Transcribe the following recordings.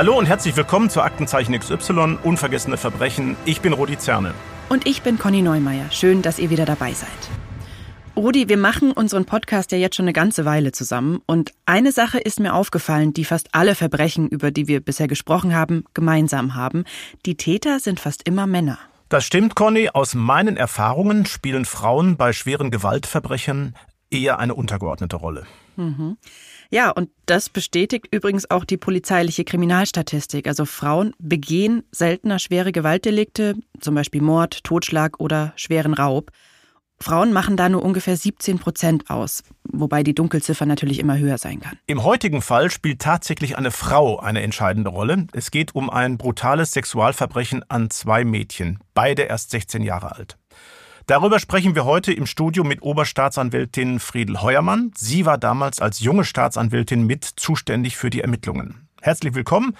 Hallo und herzlich willkommen zu Aktenzeichen XY, Unvergessene Verbrechen. Ich bin Rudi Zerne. Und ich bin Conny Neumeier. Schön, dass ihr wieder dabei seid. Rudi, wir machen unseren Podcast ja jetzt schon eine ganze Weile zusammen. Und eine Sache ist mir aufgefallen, die fast alle Verbrechen, über die wir bisher gesprochen haben, gemeinsam haben. Die Täter sind fast immer Männer. Das stimmt, Conny. Aus meinen Erfahrungen spielen Frauen bei schweren Gewaltverbrechen eher eine untergeordnete Rolle. Mhm. Ja, und das bestätigt übrigens auch die polizeiliche Kriminalstatistik. Also Frauen begehen seltener schwere Gewaltdelikte, zum Beispiel Mord, Totschlag oder schweren Raub. Frauen machen da nur ungefähr 17 Prozent aus, wobei die Dunkelziffer natürlich immer höher sein kann. Im heutigen Fall spielt tatsächlich eine Frau eine entscheidende Rolle. Es geht um ein brutales Sexualverbrechen an zwei Mädchen, beide erst 16 Jahre alt. Darüber sprechen wir heute im Studio mit Oberstaatsanwältin Friedel Heuermann. Sie war damals als junge Staatsanwältin mit zuständig für die Ermittlungen. Herzlich willkommen.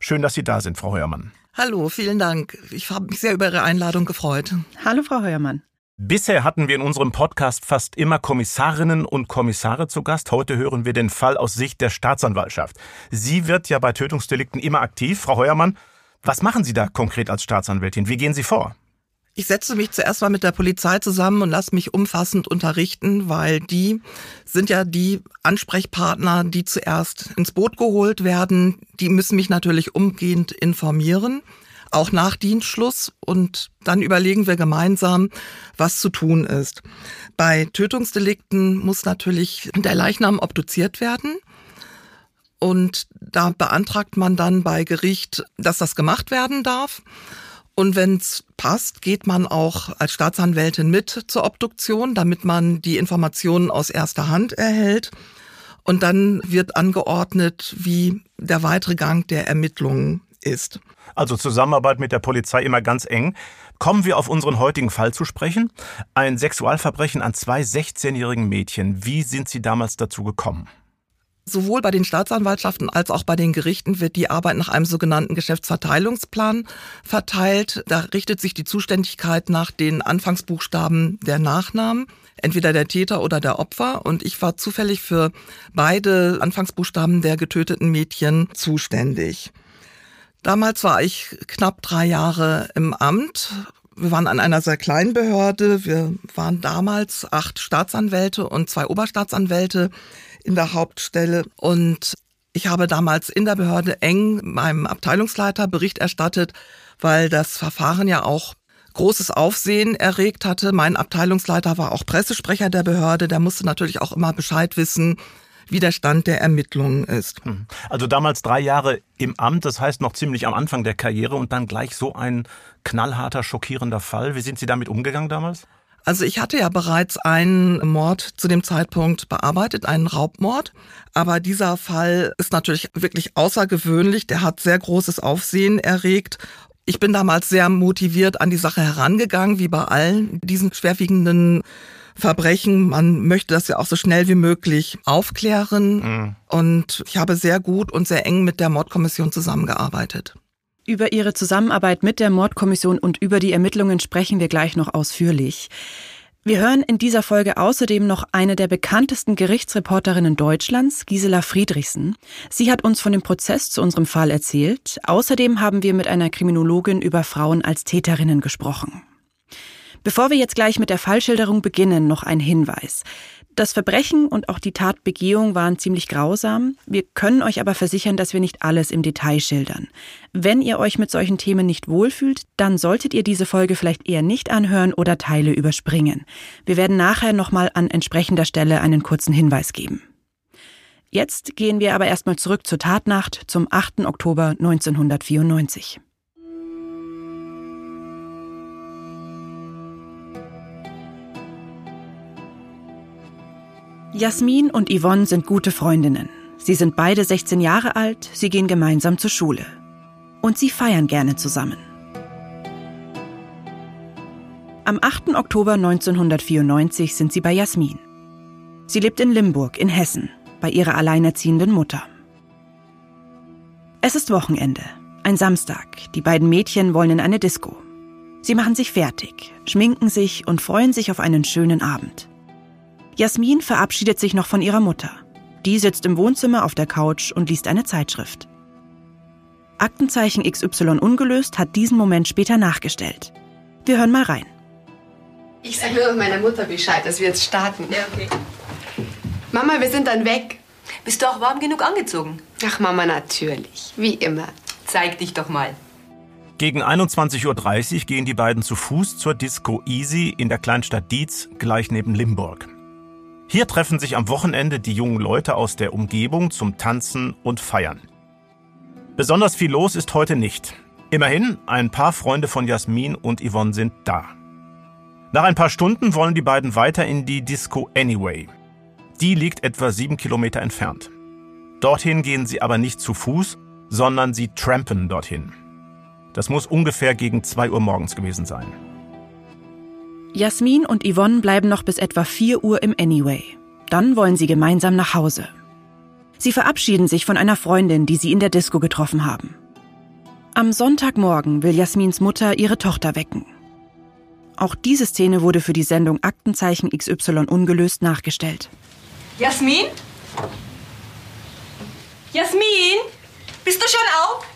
Schön, dass Sie da sind, Frau Heuermann. Hallo, vielen Dank. Ich habe mich sehr über Ihre Einladung gefreut. Hallo, Frau Heuermann. Bisher hatten wir in unserem Podcast fast immer Kommissarinnen und Kommissare zu Gast. Heute hören wir den Fall aus Sicht der Staatsanwaltschaft. Sie wird ja bei Tötungsdelikten immer aktiv. Frau Heuermann, was machen Sie da konkret als Staatsanwältin? Wie gehen Sie vor? Ich setze mich zuerst mal mit der Polizei zusammen und lasse mich umfassend unterrichten, weil die sind ja die Ansprechpartner, die zuerst ins Boot geholt werden. Die müssen mich natürlich umgehend informieren, auch nach Dienstschluss. Und dann überlegen wir gemeinsam, was zu tun ist. Bei Tötungsdelikten muss natürlich der Leichnam obduziert werden. Und da beantragt man dann bei Gericht, dass das gemacht werden darf. Und wenn es passt, geht man auch als Staatsanwältin mit zur Obduktion, damit man die Informationen aus erster Hand erhält. Und dann wird angeordnet, wie der weitere Gang der Ermittlungen ist. Also Zusammenarbeit mit der Polizei immer ganz eng. Kommen wir auf unseren heutigen Fall zu sprechen. Ein Sexualverbrechen an zwei 16-jährigen Mädchen. Wie sind Sie damals dazu gekommen? Sowohl bei den Staatsanwaltschaften als auch bei den Gerichten wird die Arbeit nach einem sogenannten Geschäftsverteilungsplan verteilt. Da richtet sich die Zuständigkeit nach den Anfangsbuchstaben der Nachnamen, entweder der Täter oder der Opfer. Und ich war zufällig für beide Anfangsbuchstaben der getöteten Mädchen zuständig. Damals war ich knapp drei Jahre im Amt, wir waren an einer sehr kleinen Behörde. Wir waren damals acht Staatsanwälte und zwei Oberstaatsanwälte in der Hauptstelle. Und ich habe damals in der Behörde eng meinem Abteilungsleiter Bericht erstattet, weil das Verfahren ja auch großes Aufsehen erregt hatte. Mein Abteilungsleiter war auch Pressesprecher der Behörde. Der musste natürlich auch immer Bescheid wissen, wie der Stand der Ermittlungen ist. Hm. Also damals drei Jahre im Amt, das heißt noch ziemlich am Anfang der Karriere und dann gleich so ein knallharter, schockierender Fall. Wie sind Sie damit umgegangen damals? Also ich hatte ja bereits einen Mord zu dem Zeitpunkt bearbeitet, einen Raubmord. Aber dieser Fall ist natürlich wirklich außergewöhnlich. Der hat sehr großes Aufsehen erregt. Ich bin damals sehr motiviert an die Sache herangegangen, wie bei allen diesen schwerwiegenden Verbrechen. Man möchte das ja auch so schnell wie möglich aufklären. Mhm. Und ich habe sehr gut und sehr eng mit der Mordkommission zusammengearbeitet. Über Ihre Zusammenarbeit mit der Mordkommission und über die Ermittlungen sprechen wir gleich noch ausführlich. Wir hören in dieser Folge außerdem noch eine der bekanntesten Gerichtsreporterinnen Deutschlands, Gisela Friedrichsen. Sie hat uns von dem Prozess zu unserem Fall erzählt. Außerdem haben wir mit einer Kriminologin über Frauen als Täterinnen gesprochen. Bevor wir jetzt gleich mit der Fallschilderung beginnen, noch ein Hinweis. Das Verbrechen und auch die Tatbegehung waren ziemlich grausam. Wir können euch aber versichern, dass wir nicht alles im Detail schildern. Wenn ihr euch mit solchen Themen nicht wohlfühlt, dann solltet ihr diese Folge vielleicht eher nicht anhören oder Teile überspringen. Wir werden nachher nochmal an entsprechender Stelle einen kurzen Hinweis geben. Jetzt gehen wir aber erstmal zurück zur Tatnacht zum 8. Oktober 1994. Jasmin und Yvonne sind gute Freundinnen. Sie sind beide 16 Jahre alt, sie gehen gemeinsam zur Schule. Und sie feiern gerne zusammen. Am 8. Oktober 1994 sind sie bei Jasmin. Sie lebt in Limburg in Hessen bei ihrer alleinerziehenden Mutter. Es ist Wochenende, ein Samstag. Die beiden Mädchen wollen in eine Disco. Sie machen sich fertig, schminken sich und freuen sich auf einen schönen Abend. Jasmin verabschiedet sich noch von ihrer Mutter. Die sitzt im Wohnzimmer auf der Couch und liest eine Zeitschrift. Aktenzeichen XY ungelöst hat diesen Moment später nachgestellt. Wir hören mal rein. Ich sage nur meiner Mutter Bescheid, dass wir jetzt starten. Ja, okay. Mama, wir sind dann weg. Bist du auch warm genug angezogen? Ach, Mama, natürlich. Wie immer. Zeig dich doch mal. Gegen 21.30 Uhr gehen die beiden zu Fuß zur Disco Easy in der Kleinstadt Dietz, gleich neben Limburg. Hier treffen sich am Wochenende die jungen Leute aus der Umgebung zum Tanzen und Feiern. Besonders viel los ist heute nicht. Immerhin, ein paar Freunde von Jasmin und Yvonne sind da. Nach ein paar Stunden wollen die beiden weiter in die Disco Anyway. Die liegt etwa sieben Kilometer entfernt. Dorthin gehen sie aber nicht zu Fuß, sondern sie trampen dorthin. Das muss ungefähr gegen 2 Uhr morgens gewesen sein. Jasmin und Yvonne bleiben noch bis etwa 4 Uhr im Anyway. Dann wollen sie gemeinsam nach Hause. Sie verabschieden sich von einer Freundin, die sie in der Disco getroffen haben. Am Sonntagmorgen will Jasmins Mutter ihre Tochter wecken. Auch diese Szene wurde für die Sendung Aktenzeichen XY ungelöst nachgestellt. Jasmin? Jasmin? Bist du schon auf?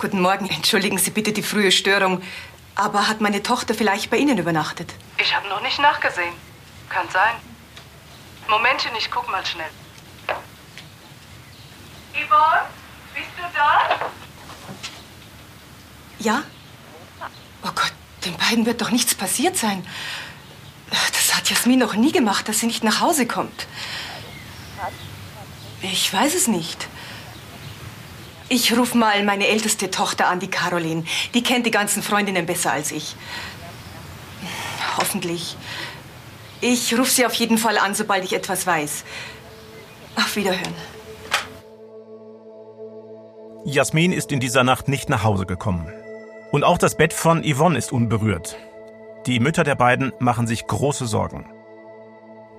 Guten Morgen. Entschuldigen Sie bitte die frühe Störung. Aber hat meine Tochter vielleicht bei Ihnen übernachtet? Ich habe noch nicht nachgesehen. Kann sein. Momentchen, ich guck mal schnell. Yvonne, bist du da? Ja? Oh Gott, den beiden wird doch nichts passiert sein. Das hat Jasmin noch nie gemacht, dass sie nicht nach Hause kommt. Ich weiß es nicht. Ich rufe mal meine älteste Tochter an, die Caroline. Die kennt die ganzen Freundinnen besser als ich. Hoffentlich. Ich rufe sie auf jeden Fall an, sobald ich etwas weiß. Auf Wiederhören. Jasmin ist in dieser Nacht nicht nach Hause gekommen. Und auch das Bett von Yvonne ist unberührt. Die Mütter der beiden machen sich große Sorgen.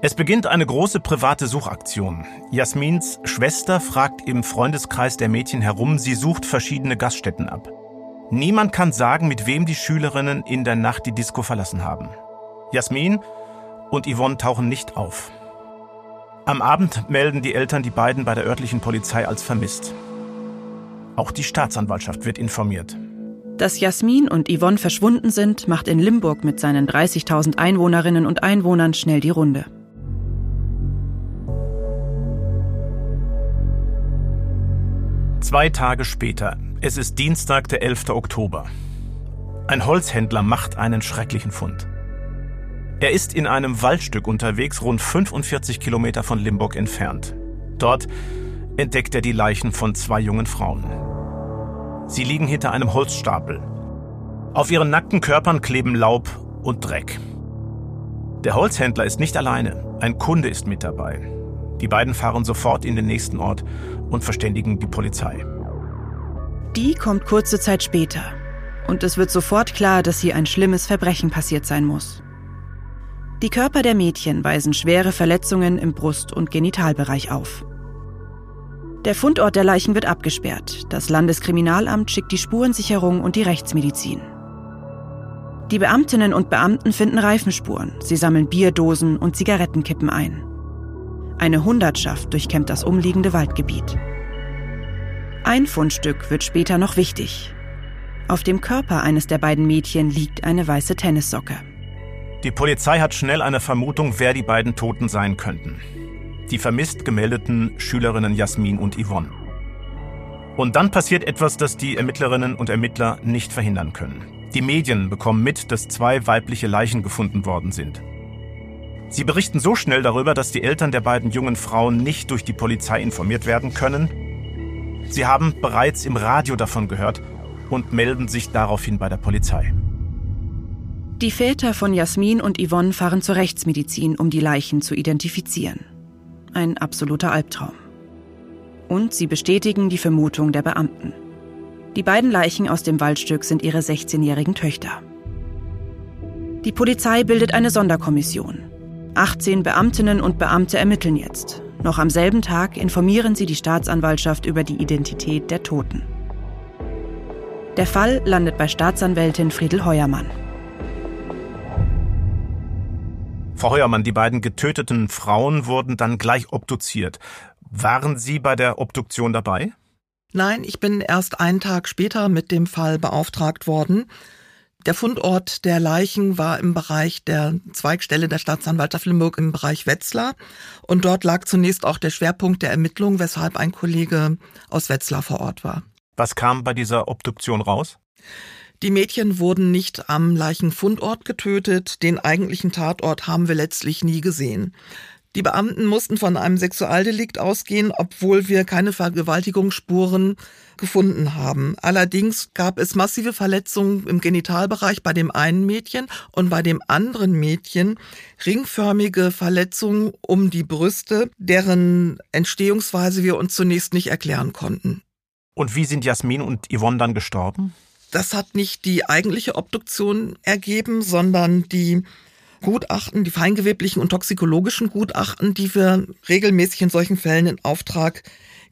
Es beginnt eine große private Suchaktion. Jasmins Schwester fragt im Freundeskreis der Mädchen herum, sie sucht verschiedene Gaststätten ab. Niemand kann sagen, mit wem die Schülerinnen in der Nacht die Disco verlassen haben. Jasmin und Yvonne tauchen nicht auf. Am Abend melden die Eltern die beiden bei der örtlichen Polizei als vermisst. Auch die Staatsanwaltschaft wird informiert. Dass Jasmin und Yvonne verschwunden sind, macht in Limburg mit seinen 30.000 Einwohnerinnen und Einwohnern schnell die Runde. Zwei Tage später. Es ist Dienstag, der 11. Oktober. Ein Holzhändler macht einen schrecklichen Fund. Er ist in einem Waldstück unterwegs, rund 45 Kilometer von Limburg entfernt. Dort entdeckt er die Leichen von zwei jungen Frauen. Sie liegen hinter einem Holzstapel. Auf ihren nackten Körpern kleben Laub und Dreck. Der Holzhändler ist nicht alleine, ein Kunde ist mit dabei. Die beiden fahren sofort in den nächsten Ort und verständigen die Polizei. Die kommt kurze Zeit später. Und es wird sofort klar, dass hier ein schlimmes Verbrechen passiert sein muss. Die Körper der Mädchen weisen schwere Verletzungen im Brust- und Genitalbereich auf. Der Fundort der Leichen wird abgesperrt. Das Landeskriminalamt schickt die Spurensicherung und die Rechtsmedizin. Die Beamtinnen und Beamten finden Reifenspuren. Sie sammeln Bierdosen und Zigarettenkippen ein. Eine Hundertschaft durchkämmt das umliegende Waldgebiet. Ein Fundstück wird später noch wichtig. Auf dem Körper eines der beiden Mädchen liegt eine weiße Tennissocke. Die Polizei hat schnell eine Vermutung, wer die beiden Toten sein könnten. Die vermisst gemeldeten Schülerinnen Jasmin und Yvonne. Und dann passiert etwas, das die Ermittlerinnen und Ermittler nicht verhindern können. Die Medien bekommen mit, dass zwei weibliche Leichen gefunden worden sind. Sie berichten so schnell darüber, dass die Eltern der beiden jungen Frauen nicht durch die Polizei informiert werden können. Sie haben bereits im Radio davon gehört und melden sich daraufhin bei der Polizei. Die Väter von Jasmin und Yvonne fahren zur Rechtsmedizin, um die Leichen zu identifizieren. Ein absoluter Albtraum. Und sie bestätigen die Vermutung der Beamten. Die beiden Leichen aus dem Waldstück sind ihre 16-jährigen Töchter. Die Polizei bildet eine Sonderkommission. 18 Beamtinnen und Beamte ermitteln jetzt. Noch am selben Tag informieren sie die Staatsanwaltschaft über die Identität der Toten. Der Fall landet bei Staatsanwältin Friedel Heuermann. Frau Heuermann, die beiden getöteten Frauen wurden dann gleich obduziert. Waren Sie bei der Obduktion dabei? Nein, ich bin erst einen Tag später mit dem Fall beauftragt worden. Der Fundort der Leichen war im Bereich der Zweigstelle der Staatsanwaltschaft Limburg im Bereich Wetzlar. Und dort lag zunächst auch der Schwerpunkt der Ermittlung, weshalb ein Kollege aus Wetzlar vor Ort war. Was kam bei dieser Obduktion raus? Die Mädchen wurden nicht am Leichenfundort getötet. Den eigentlichen Tatort haben wir letztlich nie gesehen. Die Beamten mussten von einem Sexualdelikt ausgehen, obwohl wir keine Vergewaltigungsspuren gefunden haben. Allerdings gab es massive Verletzungen im Genitalbereich bei dem einen Mädchen und bei dem anderen Mädchen ringförmige Verletzungen um die Brüste, deren Entstehungsweise wir uns zunächst nicht erklären konnten. Und wie sind Jasmin und Yvonne dann gestorben? Das hat nicht die eigentliche Obduktion ergeben, sondern die Gutachten, die feingeweblichen und toxikologischen Gutachten, die wir regelmäßig in solchen Fällen in Auftrag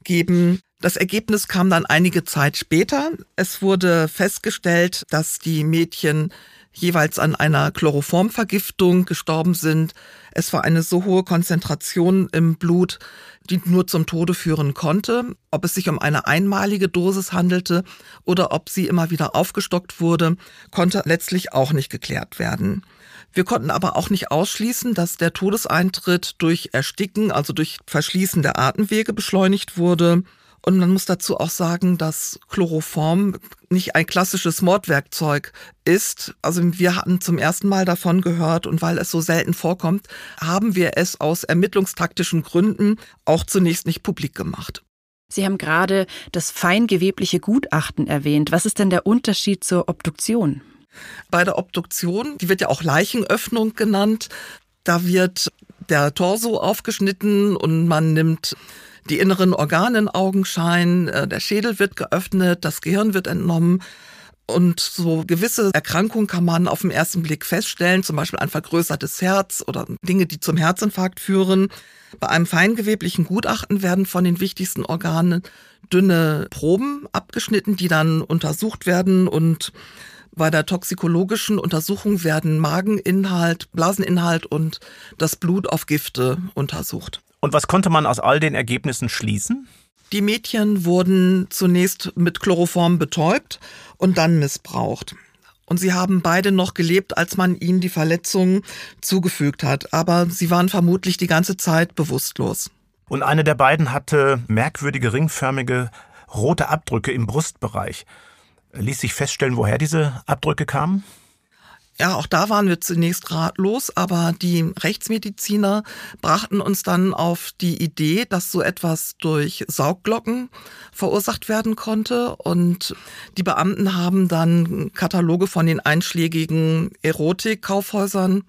geben. Das Ergebnis kam dann einige Zeit später. Es wurde festgestellt, dass die Mädchen jeweils an einer Chloroformvergiftung gestorben sind. Es war eine so hohe Konzentration im Blut, die nur zum Tode führen konnte. Ob es sich um eine einmalige Dosis handelte oder ob sie immer wieder aufgestockt wurde, konnte letztlich auch nicht geklärt werden. Wir konnten aber auch nicht ausschließen, dass der Todeseintritt durch Ersticken, also durch Verschließen der Atemwege beschleunigt wurde. Und man muss dazu auch sagen, dass Chloroform nicht ein klassisches Mordwerkzeug ist. Also wir hatten zum ersten Mal davon gehört und weil es so selten vorkommt, haben wir es aus ermittlungstaktischen Gründen auch zunächst nicht publik gemacht. Sie haben gerade das feingewebliche Gutachten erwähnt. Was ist denn der Unterschied zur Obduktion? Bei der Obduktion, die wird ja auch Leichenöffnung genannt, da wird der Torso aufgeschnitten und man nimmt die inneren Organe in Augenschein, äh, der Schädel wird geöffnet, das Gehirn wird entnommen. Und so gewisse Erkrankungen kann man auf den ersten Blick feststellen, zum Beispiel ein vergrößertes Herz oder Dinge, die zum Herzinfarkt führen. Bei einem feingeweblichen Gutachten werden von den wichtigsten Organen dünne Proben abgeschnitten, die dann untersucht werden und bei der toxikologischen Untersuchung werden Mageninhalt, Blaseninhalt und das Blut auf Gifte untersucht. Und was konnte man aus all den Ergebnissen schließen? Die Mädchen wurden zunächst mit Chloroform betäubt und dann missbraucht. Und sie haben beide noch gelebt, als man ihnen die Verletzungen zugefügt hat. Aber sie waren vermutlich die ganze Zeit bewusstlos. Und eine der beiden hatte merkwürdige ringförmige rote Abdrücke im Brustbereich. Ließ sich feststellen, woher diese Abdrücke kamen? Ja, auch da waren wir zunächst ratlos, aber die Rechtsmediziner brachten uns dann auf die Idee, dass so etwas durch Saugglocken verursacht werden konnte. Und die Beamten haben dann Kataloge von den einschlägigen Erotikkaufhäusern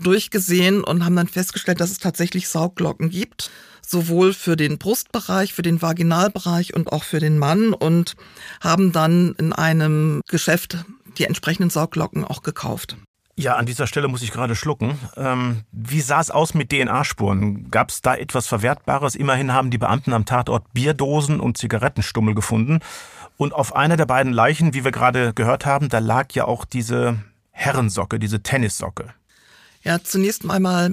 durchgesehen und haben dann festgestellt, dass es tatsächlich Saugglocken gibt, sowohl für den Brustbereich, für den Vaginalbereich und auch für den Mann und haben dann in einem Geschäft die entsprechenden Saugglocken auch gekauft. Ja, an dieser Stelle muss ich gerade schlucken. Ähm, wie sah es aus mit DNA-Spuren? Gab es da etwas Verwertbares? Immerhin haben die Beamten am Tatort Bierdosen und Zigarettenstummel gefunden. Und auf einer der beiden Leichen, wie wir gerade gehört haben, da lag ja auch diese Herrensocke, diese Tennissocke. Ja, zunächst einmal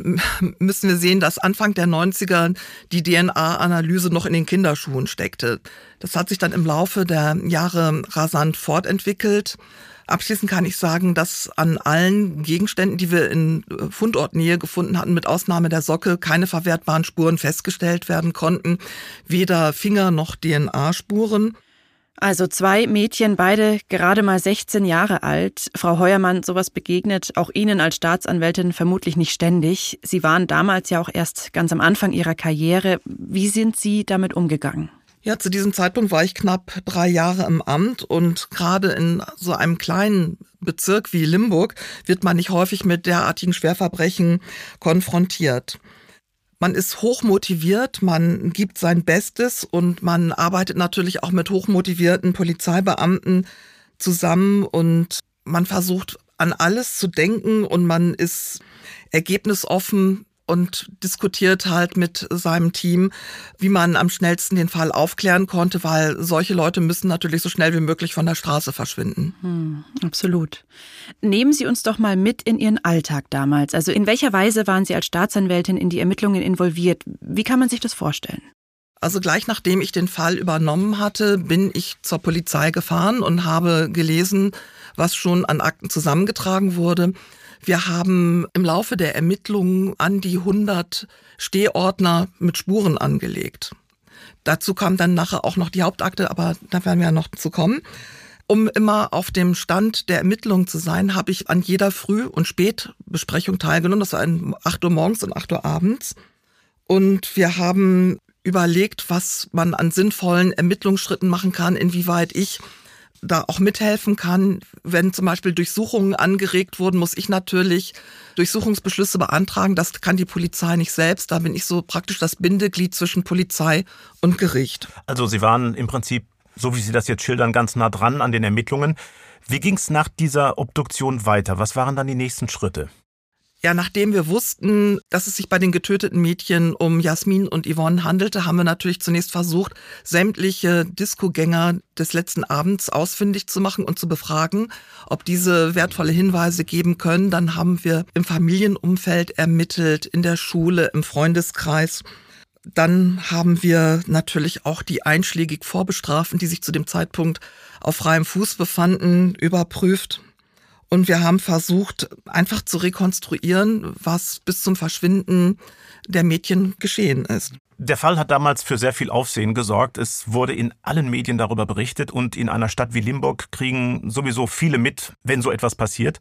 müssen wir sehen, dass Anfang der 90er die DNA-Analyse noch in den Kinderschuhen steckte. Das hat sich dann im Laufe der Jahre rasant fortentwickelt. Abschließend kann ich sagen, dass an allen Gegenständen, die wir in äh, Fundortnähe gefunden hatten, mit Ausnahme der Socke, keine verwertbaren Spuren festgestellt werden konnten. Weder Finger noch DNA-Spuren. Also zwei Mädchen, beide gerade mal 16 Jahre alt. Frau Heuermann, sowas begegnet auch Ihnen als Staatsanwältin vermutlich nicht ständig. Sie waren damals ja auch erst ganz am Anfang Ihrer Karriere. Wie sind Sie damit umgegangen? Ja, zu diesem Zeitpunkt war ich knapp drei Jahre im Amt und gerade in so einem kleinen Bezirk wie Limburg wird man nicht häufig mit derartigen Schwerverbrechen konfrontiert. Man ist hochmotiviert, man gibt sein Bestes und man arbeitet natürlich auch mit hochmotivierten Polizeibeamten zusammen und man versucht an alles zu denken und man ist ergebnisoffen und diskutiert halt mit seinem Team, wie man am schnellsten den Fall aufklären konnte, weil solche Leute müssen natürlich so schnell wie möglich von der Straße verschwinden. Hm, absolut. Nehmen Sie uns doch mal mit in Ihren Alltag damals. Also in welcher Weise waren Sie als Staatsanwältin in die Ermittlungen involviert? Wie kann man sich das vorstellen? Also gleich nachdem ich den Fall übernommen hatte, bin ich zur Polizei gefahren und habe gelesen, was schon an Akten zusammengetragen wurde. Wir haben im Laufe der Ermittlungen an die 100 Stehordner mit Spuren angelegt. Dazu kam dann nachher auch noch die Hauptakte, aber da werden wir ja noch zu kommen. Um immer auf dem Stand der Ermittlungen zu sein, habe ich an jeder Früh- und Spätbesprechung teilgenommen. Das war um 8 Uhr morgens und 8 Uhr abends. Und wir haben überlegt, was man an sinnvollen Ermittlungsschritten machen kann, inwieweit ich da auch mithelfen kann. Wenn zum Beispiel Durchsuchungen angeregt wurden, muss ich natürlich Durchsuchungsbeschlüsse beantragen. Das kann die Polizei nicht selbst. Da bin ich so praktisch das Bindeglied zwischen Polizei und Gericht. Also Sie waren im Prinzip, so wie Sie das jetzt schildern, ganz nah dran an den Ermittlungen. Wie ging es nach dieser Obduktion weiter? Was waren dann die nächsten Schritte? Ja, nachdem wir wussten, dass es sich bei den getöteten Mädchen um Jasmin und Yvonne handelte, haben wir natürlich zunächst versucht, sämtliche Discogänger des letzten Abends ausfindig zu machen und zu befragen, ob diese wertvolle Hinweise geben können. Dann haben wir im Familienumfeld ermittelt, in der Schule, im Freundeskreis. Dann haben wir natürlich auch die einschlägig Vorbestraften, die sich zu dem Zeitpunkt auf freiem Fuß befanden, überprüft. Und wir haben versucht, einfach zu rekonstruieren, was bis zum Verschwinden der Mädchen geschehen ist. Der Fall hat damals für sehr viel Aufsehen gesorgt. Es wurde in allen Medien darüber berichtet und in einer Stadt wie Limburg kriegen sowieso viele mit, wenn so etwas passiert.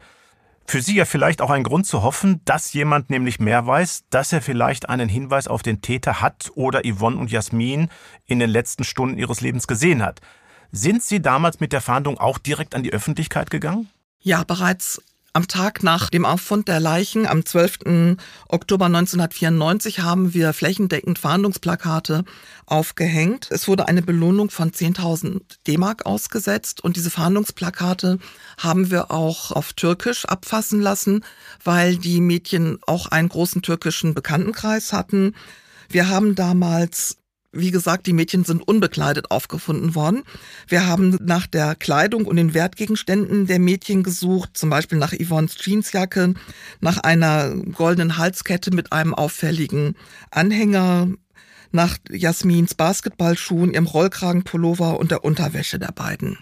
Für Sie ja vielleicht auch ein Grund zu hoffen, dass jemand nämlich mehr weiß, dass er vielleicht einen Hinweis auf den Täter hat oder Yvonne und Jasmin in den letzten Stunden ihres Lebens gesehen hat. Sind Sie damals mit der Fahndung auch direkt an die Öffentlichkeit gegangen? Ja, bereits am Tag nach dem Auffund der Leichen, am 12. Oktober 1994, haben wir flächendeckend Fahndungsplakate aufgehängt. Es wurde eine Belohnung von 10.000 D-Mark ausgesetzt und diese Fahndungsplakate haben wir auch auf Türkisch abfassen lassen, weil die Mädchen auch einen großen türkischen Bekanntenkreis hatten. Wir haben damals wie gesagt, die Mädchen sind unbekleidet aufgefunden worden. Wir haben nach der Kleidung und den Wertgegenständen der Mädchen gesucht, zum Beispiel nach Yvonnes Jeansjacke, nach einer goldenen Halskette mit einem auffälligen Anhänger, nach Jasmins Basketballschuhen, ihrem Rollkragenpullover und der Unterwäsche der beiden.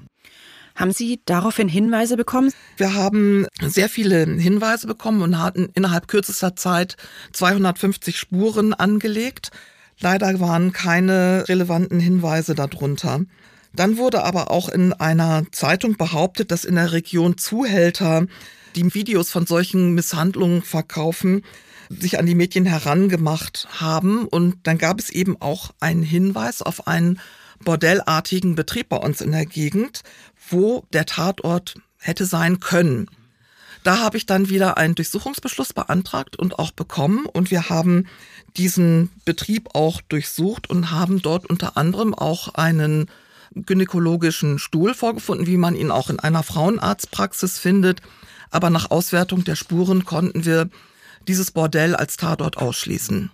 Haben Sie daraufhin Hinweise bekommen? Wir haben sehr viele Hinweise bekommen und hatten innerhalb kürzester Zeit 250 Spuren angelegt. Leider waren keine relevanten Hinweise darunter. Dann wurde aber auch in einer Zeitung behauptet, dass in der Region Zuhälter, die Videos von solchen Misshandlungen verkaufen, sich an die Mädchen herangemacht haben. Und dann gab es eben auch einen Hinweis auf einen bordellartigen Betrieb bei uns in der Gegend, wo der Tatort hätte sein können. Da habe ich dann wieder einen Durchsuchungsbeschluss beantragt und auch bekommen. Und wir haben diesen Betrieb auch durchsucht und haben dort unter anderem auch einen gynäkologischen Stuhl vorgefunden, wie man ihn auch in einer Frauenarztpraxis findet. Aber nach Auswertung der Spuren konnten wir dieses Bordell als Tatort ausschließen.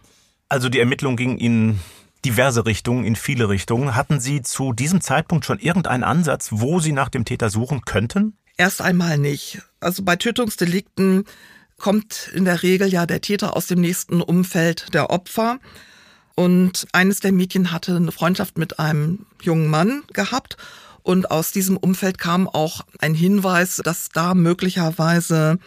Also die Ermittlung ging in diverse Richtungen, in viele Richtungen. Hatten Sie zu diesem Zeitpunkt schon irgendeinen Ansatz, wo Sie nach dem Täter suchen könnten? Erst einmal nicht. Also bei Tötungsdelikten kommt in der Regel ja der Täter aus dem nächsten Umfeld der Opfer. Und eines der Mädchen hatte eine Freundschaft mit einem jungen Mann gehabt. Und aus diesem Umfeld kam auch ein Hinweis, dass da möglicherweise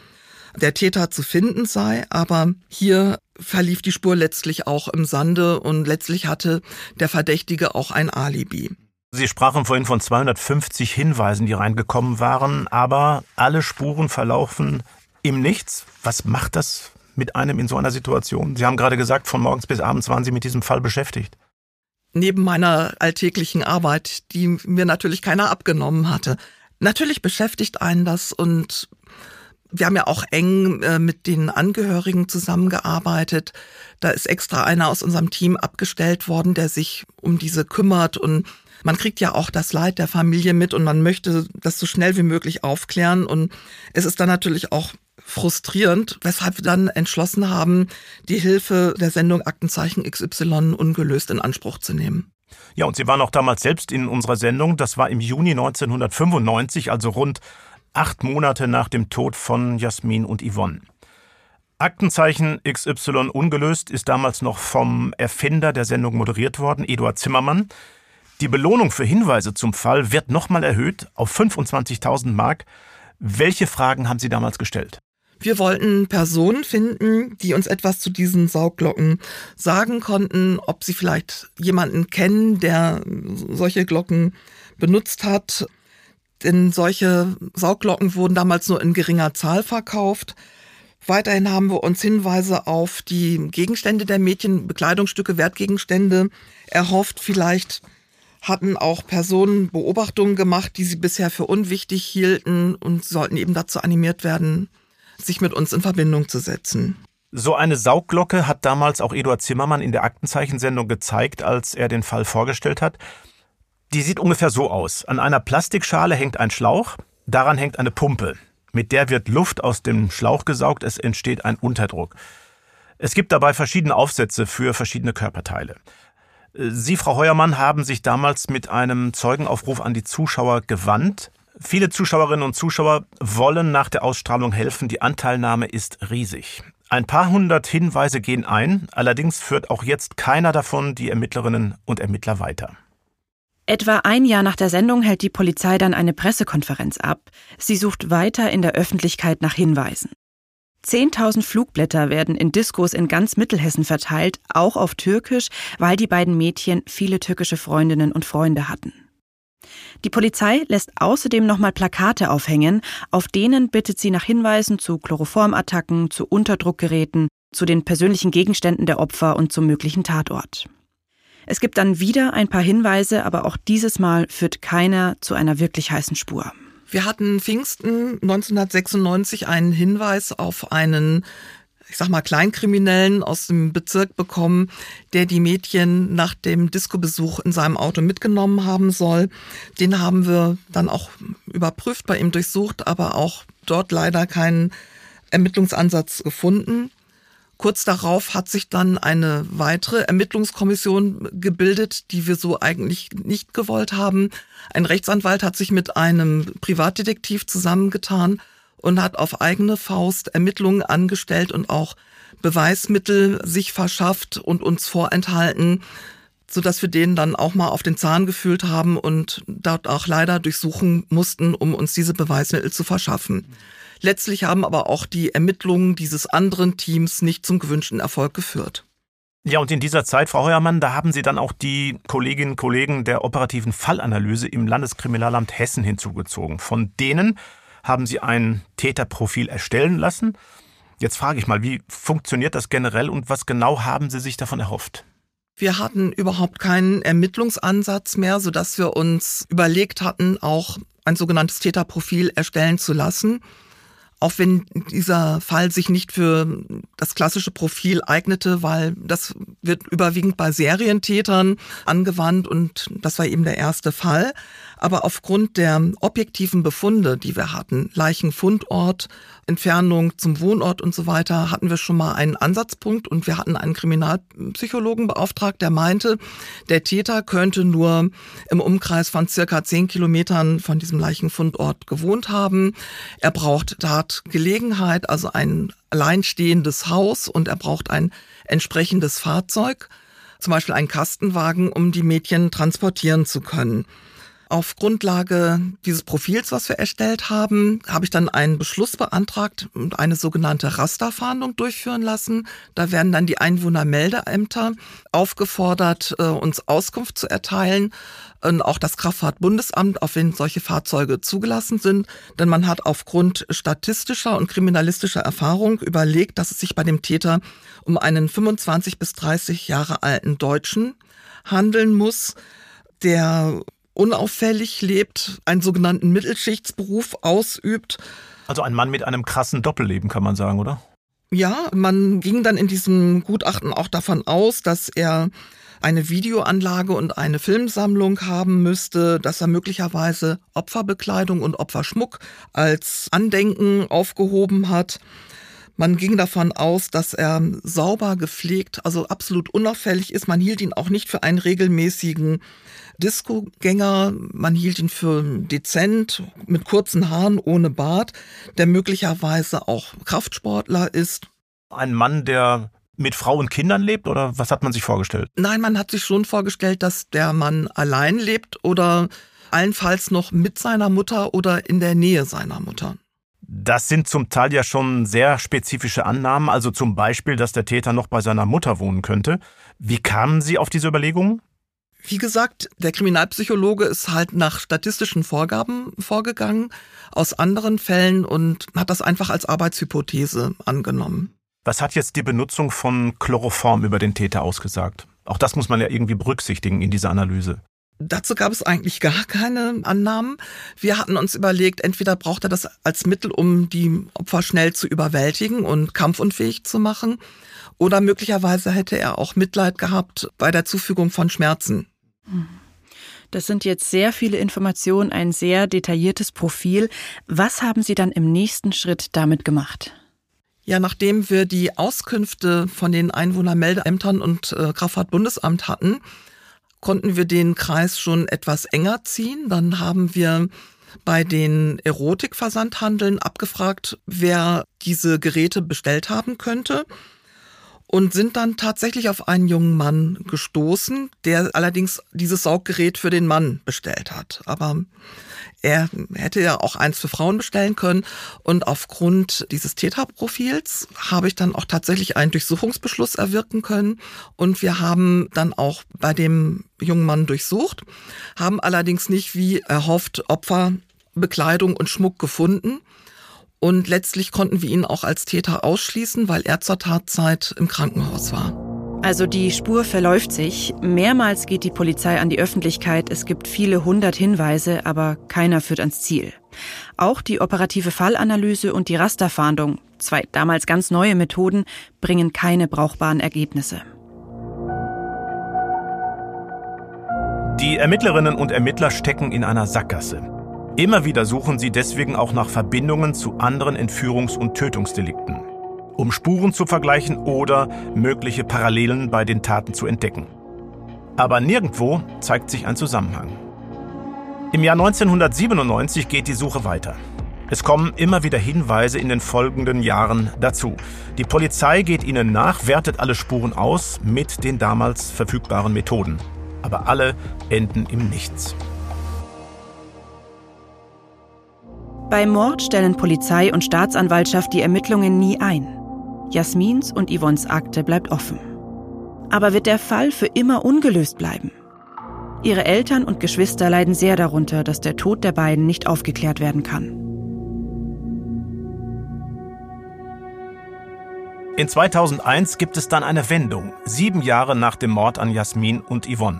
der Täter zu finden sei. Aber hier verlief die Spur letztlich auch im Sande und letztlich hatte der Verdächtige auch ein Alibi. Sie sprachen vorhin von 250 Hinweisen, die reingekommen waren, aber alle Spuren verlaufen im Nichts. Was macht das mit einem in so einer Situation? Sie haben gerade gesagt, von morgens bis abends waren Sie mit diesem Fall beschäftigt. Neben meiner alltäglichen Arbeit, die mir natürlich keiner abgenommen hatte. Natürlich beschäftigt einen das und wir haben ja auch eng äh, mit den Angehörigen zusammengearbeitet. Da ist extra einer aus unserem Team abgestellt worden, der sich um diese kümmert und man kriegt ja auch das Leid der Familie mit und man möchte das so schnell wie möglich aufklären und es ist dann natürlich auch frustrierend, weshalb wir dann entschlossen haben, die Hilfe der Sendung Aktenzeichen XY ungelöst in Anspruch zu nehmen. Ja, und Sie waren auch damals selbst in unserer Sendung. Das war im Juni 1995, also rund acht Monate nach dem Tod von Jasmin und Yvonne. Aktenzeichen XY ungelöst ist damals noch vom Erfinder der Sendung moderiert worden, Eduard Zimmermann. Die Belohnung für Hinweise zum Fall wird nochmal erhöht auf 25.000 Mark. Welche Fragen haben Sie damals gestellt? Wir wollten Personen finden, die uns etwas zu diesen Saugglocken sagen konnten, ob sie vielleicht jemanden kennen, der solche Glocken benutzt hat. Denn solche Saugglocken wurden damals nur in geringer Zahl verkauft. Weiterhin haben wir uns Hinweise auf die Gegenstände der Mädchen, Bekleidungsstücke, Wertgegenstände erhofft. Vielleicht hatten auch Personen Beobachtungen gemacht, die sie bisher für unwichtig hielten und sollten eben dazu animiert werden, sich mit uns in Verbindung zu setzen. So eine Saugglocke hat damals auch Eduard Zimmermann in der Aktenzeichensendung gezeigt, als er den Fall vorgestellt hat. Die sieht ungefähr so aus. An einer Plastikschale hängt ein Schlauch, daran hängt eine Pumpe. Mit der wird Luft aus dem Schlauch gesaugt, es entsteht ein Unterdruck. Es gibt dabei verschiedene Aufsätze für verschiedene Körperteile. Sie, Frau Heuermann, haben sich damals mit einem Zeugenaufruf an die Zuschauer gewandt. Viele Zuschauerinnen und Zuschauer wollen nach der Ausstrahlung helfen. Die Anteilnahme ist riesig. Ein paar hundert Hinweise gehen ein, allerdings führt auch jetzt keiner davon die Ermittlerinnen und Ermittler weiter. Etwa ein Jahr nach der Sendung hält die Polizei dann eine Pressekonferenz ab. Sie sucht weiter in der Öffentlichkeit nach Hinweisen. Zehntausend Flugblätter werden in Diskos in ganz Mittelhessen verteilt, auch auf Türkisch, weil die beiden Mädchen viele türkische Freundinnen und Freunde hatten. Die Polizei lässt außerdem nochmal Plakate aufhängen, auf denen bittet sie nach Hinweisen zu Chloroformattacken, zu Unterdruckgeräten, zu den persönlichen Gegenständen der Opfer und zum möglichen Tatort. Es gibt dann wieder ein paar Hinweise, aber auch dieses Mal führt keiner zu einer wirklich heißen Spur. Wir hatten Pfingsten 1996 einen Hinweis auf einen ich sag mal, Kleinkriminellen aus dem Bezirk bekommen, der die Mädchen nach dem Disco-Besuch in seinem Auto mitgenommen haben soll. Den haben wir dann auch überprüft, bei ihm durchsucht, aber auch dort leider keinen Ermittlungsansatz gefunden. Kurz darauf hat sich dann eine weitere Ermittlungskommission gebildet, die wir so eigentlich nicht gewollt haben. Ein Rechtsanwalt hat sich mit einem Privatdetektiv zusammengetan und hat auf eigene Faust Ermittlungen angestellt und auch Beweismittel sich verschafft und uns vorenthalten, so dass wir denen dann auch mal auf den Zahn gefühlt haben und dort auch leider durchsuchen mussten, um uns diese Beweismittel zu verschaffen. Letztlich haben aber auch die Ermittlungen dieses anderen Teams nicht zum gewünschten Erfolg geführt. Ja, und in dieser Zeit, Frau Heuermann, da haben Sie dann auch die Kolleginnen und Kollegen der operativen Fallanalyse im Landeskriminalamt Hessen hinzugezogen. Von denen haben Sie ein Täterprofil erstellen lassen. Jetzt frage ich mal, wie funktioniert das generell und was genau haben Sie sich davon erhofft? Wir hatten überhaupt keinen Ermittlungsansatz mehr, sodass wir uns überlegt hatten, auch ein sogenanntes Täterprofil erstellen zu lassen auch wenn dieser Fall sich nicht für das klassische Profil eignete, weil das wird überwiegend bei Serientätern angewandt und das war eben der erste Fall. Aber aufgrund der objektiven Befunde, die wir hatten, Leichenfundort, Entfernung zum Wohnort und so weiter, hatten wir schon mal einen Ansatzpunkt und wir hatten einen Kriminalpsychologen beauftragt, der meinte, der Täter könnte nur im Umkreis von circa zehn Kilometern von diesem Leichenfundort gewohnt haben. Er braucht Tatgelegenheit, also ein alleinstehendes Haus und er braucht ein entsprechendes Fahrzeug, zum Beispiel einen Kastenwagen, um die Mädchen transportieren zu können. Auf Grundlage dieses Profils, was wir erstellt haben, habe ich dann einen Beschluss beantragt und eine sogenannte Rasterfahndung durchführen lassen. Da werden dann die Einwohnermeldeämter aufgefordert, äh, uns Auskunft zu erteilen. Und auch das Kraftfahrtbundesamt, auf wen solche Fahrzeuge zugelassen sind. Denn man hat aufgrund statistischer und kriminalistischer Erfahrung überlegt, dass es sich bei dem Täter um einen 25 bis 30 Jahre alten Deutschen handeln muss, der unauffällig lebt, einen sogenannten Mittelschichtsberuf ausübt. Also ein Mann mit einem krassen Doppelleben, kann man sagen, oder? Ja, man ging dann in diesem Gutachten auch davon aus, dass er eine Videoanlage und eine Filmsammlung haben müsste, dass er möglicherweise Opferbekleidung und Opferschmuck als Andenken aufgehoben hat. Man ging davon aus, dass er sauber gepflegt, also absolut unauffällig ist. Man hielt ihn auch nicht für einen regelmäßigen Disco-Gänger. Man hielt ihn für dezent, mit kurzen Haaren, ohne Bart, der möglicherweise auch Kraftsportler ist. Ein Mann, der mit Frau und Kindern lebt oder was hat man sich vorgestellt? Nein, man hat sich schon vorgestellt, dass der Mann allein lebt oder allenfalls noch mit seiner Mutter oder in der Nähe seiner Mutter. Das sind zum Teil ja schon sehr spezifische Annahmen, also zum Beispiel, dass der Täter noch bei seiner Mutter wohnen könnte. Wie kamen Sie auf diese Überlegungen? Wie gesagt, der Kriminalpsychologe ist halt nach statistischen Vorgaben vorgegangen aus anderen Fällen und hat das einfach als Arbeitshypothese angenommen. Was hat jetzt die Benutzung von Chloroform über den Täter ausgesagt? Auch das muss man ja irgendwie berücksichtigen in dieser Analyse. Dazu gab es eigentlich gar keine Annahmen. Wir hatten uns überlegt, entweder braucht er das als Mittel, um die Opfer schnell zu überwältigen und kampfunfähig zu machen, oder möglicherweise hätte er auch Mitleid gehabt bei der Zufügung von Schmerzen. Das sind jetzt sehr viele Informationen, ein sehr detailliertes Profil. Was haben Sie dann im nächsten Schritt damit gemacht? Ja, nachdem wir die Auskünfte von den Einwohnermeldeämtern und äh, Kraftfahrtbundesamt hatten, konnten wir den Kreis schon etwas enger ziehen. Dann haben wir bei den Erotikversandhandeln abgefragt, wer diese Geräte bestellt haben könnte und sind dann tatsächlich auf einen jungen Mann gestoßen, der allerdings dieses Sauggerät für den Mann bestellt hat. Aber er hätte ja auch eins für Frauen bestellen können. Und aufgrund dieses Täterprofils habe ich dann auch tatsächlich einen Durchsuchungsbeschluss erwirken können. Und wir haben dann auch bei dem jungen Mann durchsucht, haben allerdings nicht wie erhofft Opfer, Bekleidung und Schmuck gefunden. Und letztlich konnten wir ihn auch als Täter ausschließen, weil er zur Tatzeit im Krankenhaus war. Also die Spur verläuft sich. Mehrmals geht die Polizei an die Öffentlichkeit. Es gibt viele hundert Hinweise, aber keiner führt ans Ziel. Auch die operative Fallanalyse und die Rasterfahndung, zwei damals ganz neue Methoden, bringen keine brauchbaren Ergebnisse. Die Ermittlerinnen und Ermittler stecken in einer Sackgasse. Immer wieder suchen sie deswegen auch nach Verbindungen zu anderen Entführungs- und Tötungsdelikten, um Spuren zu vergleichen oder mögliche Parallelen bei den Taten zu entdecken. Aber nirgendwo zeigt sich ein Zusammenhang. Im Jahr 1997 geht die Suche weiter. Es kommen immer wieder Hinweise in den folgenden Jahren dazu. Die Polizei geht ihnen nach, wertet alle Spuren aus mit den damals verfügbaren Methoden. Aber alle enden im Nichts. Beim Mord stellen Polizei und Staatsanwaltschaft die Ermittlungen nie ein. Jasmins und Yvonnes Akte bleibt offen. Aber wird der Fall für immer ungelöst bleiben? Ihre Eltern und Geschwister leiden sehr darunter, dass der Tod der beiden nicht aufgeklärt werden kann. In 2001 gibt es dann eine Wendung, sieben Jahre nach dem Mord an Jasmin und Yvonne.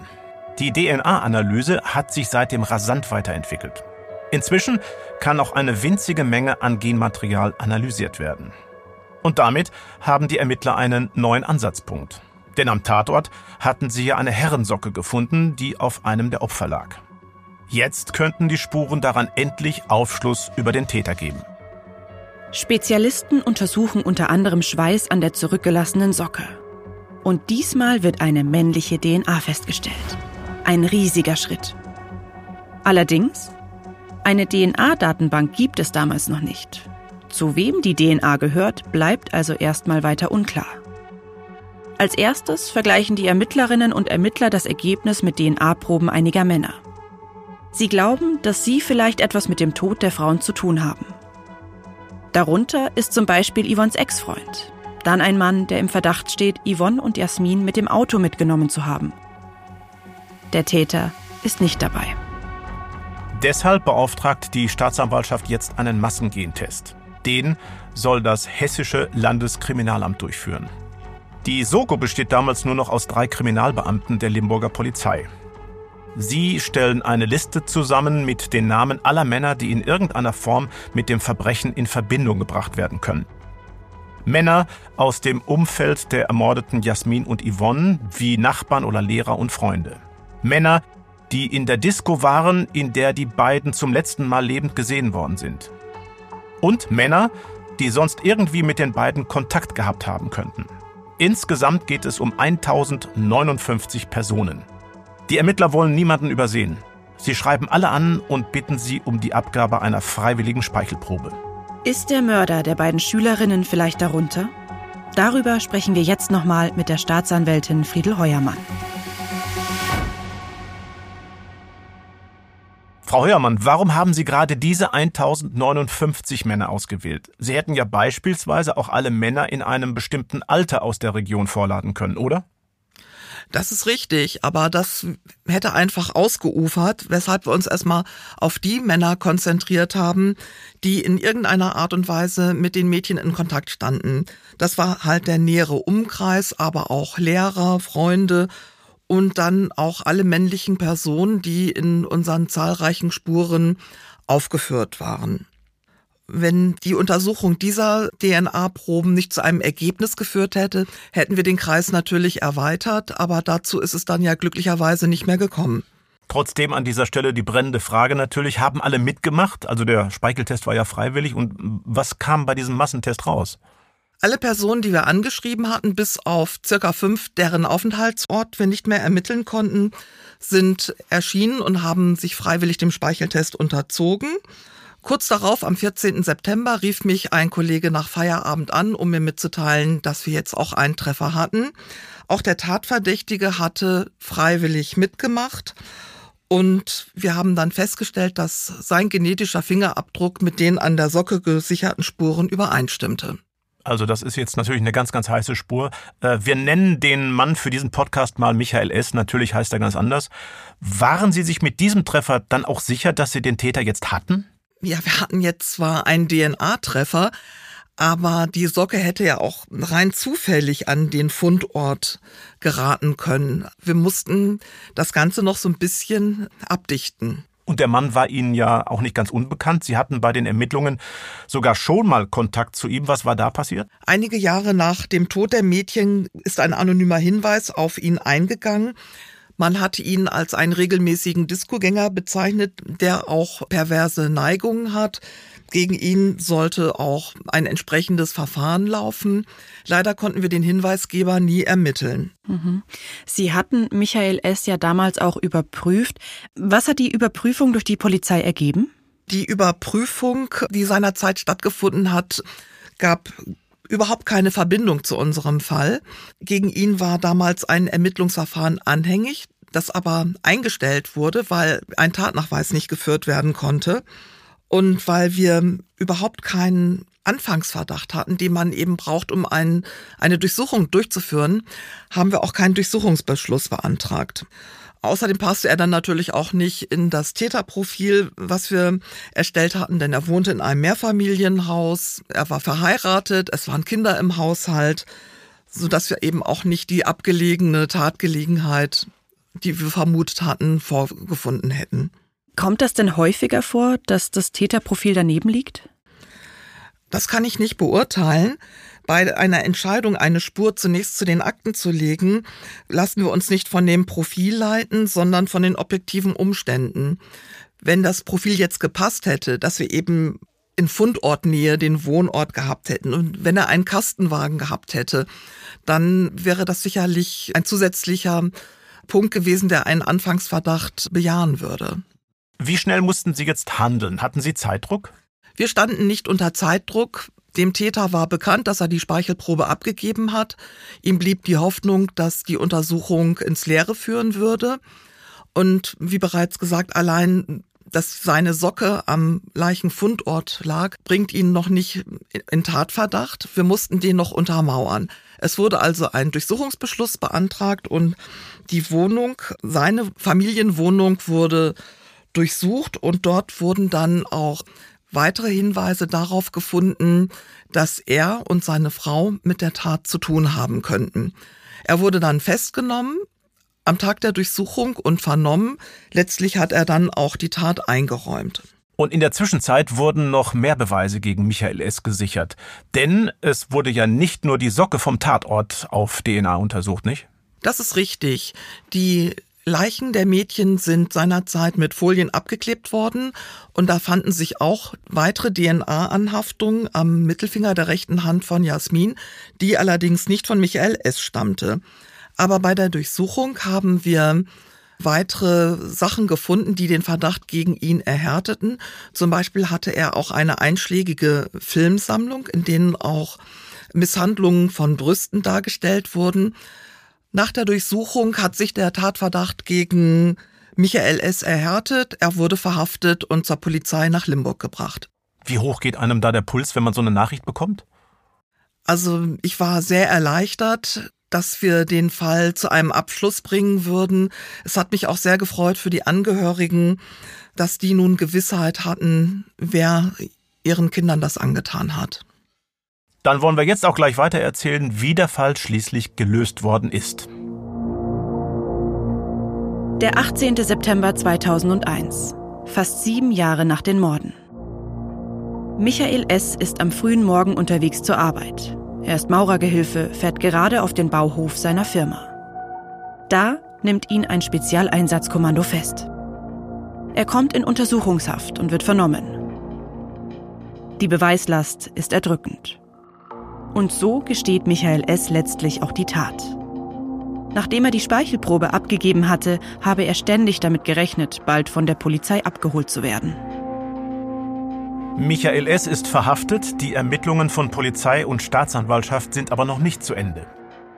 Die DNA-Analyse hat sich seitdem rasant weiterentwickelt. Inzwischen kann auch eine winzige Menge an Genmaterial analysiert werden. Und damit haben die Ermittler einen neuen Ansatzpunkt. Denn am Tatort hatten sie ja eine Herrensocke gefunden, die auf einem der Opfer lag. Jetzt könnten die Spuren daran endlich Aufschluss über den Täter geben. Spezialisten untersuchen unter anderem Schweiß an der zurückgelassenen Socke. Und diesmal wird eine männliche DNA festgestellt. Ein riesiger Schritt. Allerdings eine DNA-Datenbank gibt es damals noch nicht. Zu wem die DNA gehört, bleibt also erstmal weiter unklar. Als erstes vergleichen die Ermittlerinnen und Ermittler das Ergebnis mit DNA-Proben einiger Männer. Sie glauben, dass sie vielleicht etwas mit dem Tod der Frauen zu tun haben. Darunter ist zum Beispiel Yvonnes Ex-Freund. Dann ein Mann, der im Verdacht steht, Yvonne und Jasmin mit dem Auto mitgenommen zu haben. Der Täter ist nicht dabei. Deshalb beauftragt die Staatsanwaltschaft jetzt einen Massengentest. Den soll das Hessische Landeskriminalamt durchführen. Die Soko besteht damals nur noch aus drei Kriminalbeamten der Limburger Polizei. Sie stellen eine Liste zusammen mit den Namen aller Männer, die in irgendeiner Form mit dem Verbrechen in Verbindung gebracht werden können. Männer aus dem Umfeld der ermordeten Jasmin und Yvonne, wie Nachbarn oder Lehrer und Freunde. Männer, die in der Disco waren, in der die beiden zum letzten Mal lebend gesehen worden sind. Und Männer, die sonst irgendwie mit den beiden Kontakt gehabt haben könnten. Insgesamt geht es um 1059 Personen. Die Ermittler wollen niemanden übersehen. Sie schreiben alle an und bitten sie um die Abgabe einer freiwilligen Speichelprobe. Ist der Mörder der beiden Schülerinnen vielleicht darunter? Darüber sprechen wir jetzt nochmal mit der Staatsanwältin Friedel Heuermann. Frau Heuermann, warum haben Sie gerade diese 1059 Männer ausgewählt? Sie hätten ja beispielsweise auch alle Männer in einem bestimmten Alter aus der Region vorladen können, oder? Das ist richtig, aber das hätte einfach ausgeufert, weshalb wir uns erstmal auf die Männer konzentriert haben, die in irgendeiner Art und Weise mit den Mädchen in Kontakt standen. Das war halt der nähere Umkreis, aber auch Lehrer, Freunde und dann auch alle männlichen Personen, die in unseren zahlreichen Spuren aufgeführt waren. Wenn die Untersuchung dieser DNA-Proben nicht zu einem Ergebnis geführt hätte, hätten wir den Kreis natürlich erweitert, aber dazu ist es dann ja glücklicherweise nicht mehr gekommen. Trotzdem an dieser Stelle die brennende Frage natürlich, haben alle mitgemacht? Also der Speicheltest war ja freiwillig und was kam bei diesem Massentest raus? Alle Personen, die wir angeschrieben hatten, bis auf circa fünf, deren Aufenthaltsort wir nicht mehr ermitteln konnten, sind erschienen und haben sich freiwillig dem Speicheltest unterzogen. Kurz darauf, am 14. September, rief mich ein Kollege nach Feierabend an, um mir mitzuteilen, dass wir jetzt auch einen Treffer hatten. Auch der Tatverdächtige hatte freiwillig mitgemacht. Und wir haben dann festgestellt, dass sein genetischer Fingerabdruck mit den an der Socke gesicherten Spuren übereinstimmte. Also das ist jetzt natürlich eine ganz, ganz heiße Spur. Äh, wir nennen den Mann für diesen Podcast mal Michael S. Natürlich heißt er ganz anders. Waren Sie sich mit diesem Treffer dann auch sicher, dass Sie den Täter jetzt hatten? Ja, wir hatten jetzt zwar einen DNA-Treffer, aber die Socke hätte ja auch rein zufällig an den Fundort geraten können. Wir mussten das Ganze noch so ein bisschen abdichten. Und der Mann war Ihnen ja auch nicht ganz unbekannt. Sie hatten bei den Ermittlungen sogar schon mal Kontakt zu ihm. Was war da passiert? Einige Jahre nach dem Tod der Mädchen ist ein anonymer Hinweis auf ihn eingegangen. Man hat ihn als einen regelmäßigen Diskogänger bezeichnet, der auch perverse Neigungen hat. Gegen ihn sollte auch ein entsprechendes Verfahren laufen. Leider konnten wir den Hinweisgeber nie ermitteln. Mhm. Sie hatten Michael S. ja damals auch überprüft. Was hat die Überprüfung durch die Polizei ergeben? Die Überprüfung, die seinerzeit stattgefunden hat, gab überhaupt keine Verbindung zu unserem Fall. Gegen ihn war damals ein Ermittlungsverfahren anhängig, das aber eingestellt wurde, weil ein Tatnachweis nicht geführt werden konnte. Und weil wir überhaupt keinen Anfangsverdacht hatten, den man eben braucht, um ein, eine Durchsuchung durchzuführen, haben wir auch keinen Durchsuchungsbeschluss beantragt. Außerdem passte er dann natürlich auch nicht in das Täterprofil, was wir erstellt hatten, denn er wohnte in einem Mehrfamilienhaus, er war verheiratet, es waren Kinder im Haushalt, so dass wir eben auch nicht die abgelegene Tatgelegenheit, die wir vermutet hatten, vorgefunden hätten. Kommt das denn häufiger vor, dass das Täterprofil daneben liegt? Das kann ich nicht beurteilen. Bei einer Entscheidung, eine Spur zunächst zu den Akten zu legen, lassen wir uns nicht von dem Profil leiten, sondern von den objektiven Umständen. Wenn das Profil jetzt gepasst hätte, dass wir eben in Fundortnähe den Wohnort gehabt hätten und wenn er einen Kastenwagen gehabt hätte, dann wäre das sicherlich ein zusätzlicher Punkt gewesen, der einen Anfangsverdacht bejahen würde. Wie schnell mussten Sie jetzt handeln? Hatten Sie Zeitdruck? Wir standen nicht unter Zeitdruck. Dem Täter war bekannt, dass er die Speichelprobe abgegeben hat. Ihm blieb die Hoffnung, dass die Untersuchung ins Leere führen würde. Und wie bereits gesagt, allein, dass seine Socke am Leichenfundort lag, bringt ihn noch nicht in Tatverdacht. Wir mussten den noch untermauern. Es wurde also ein Durchsuchungsbeschluss beantragt und die Wohnung, seine Familienwohnung wurde durchsucht und dort wurden dann auch weitere Hinweise darauf gefunden, dass er und seine Frau mit der Tat zu tun haben könnten. Er wurde dann festgenommen am Tag der Durchsuchung und vernommen. Letztlich hat er dann auch die Tat eingeräumt. Und in der Zwischenzeit wurden noch mehr Beweise gegen Michael S. gesichert. Denn es wurde ja nicht nur die Socke vom Tatort auf DNA untersucht, nicht? Das ist richtig. Die Leichen der Mädchen sind seinerzeit mit Folien abgeklebt worden und da fanden sich auch weitere DNA-Anhaftungen am Mittelfinger der rechten Hand von Jasmin, die allerdings nicht von Michael S. stammte. Aber bei der Durchsuchung haben wir weitere Sachen gefunden, die den Verdacht gegen ihn erhärteten. Zum Beispiel hatte er auch eine einschlägige Filmsammlung, in denen auch Misshandlungen von Brüsten dargestellt wurden. Nach der Durchsuchung hat sich der Tatverdacht gegen Michael S. erhärtet. Er wurde verhaftet und zur Polizei nach Limburg gebracht. Wie hoch geht einem da der Puls, wenn man so eine Nachricht bekommt? Also ich war sehr erleichtert, dass wir den Fall zu einem Abschluss bringen würden. Es hat mich auch sehr gefreut für die Angehörigen, dass die nun Gewissheit hatten, wer ihren Kindern das angetan hat. Dann wollen wir jetzt auch gleich weiter erzählen, wie der Fall schließlich gelöst worden ist. Der 18. September 2001, fast sieben Jahre nach den Morden. Michael S. ist am frühen Morgen unterwegs zur Arbeit. Er ist Maurergehilfe, fährt gerade auf den Bauhof seiner Firma. Da nimmt ihn ein Spezialeinsatzkommando fest. Er kommt in Untersuchungshaft und wird vernommen. Die Beweislast ist erdrückend. Und so gesteht Michael S. letztlich auch die Tat. Nachdem er die Speichelprobe abgegeben hatte, habe er ständig damit gerechnet, bald von der Polizei abgeholt zu werden. Michael S. ist verhaftet, die Ermittlungen von Polizei und Staatsanwaltschaft sind aber noch nicht zu Ende.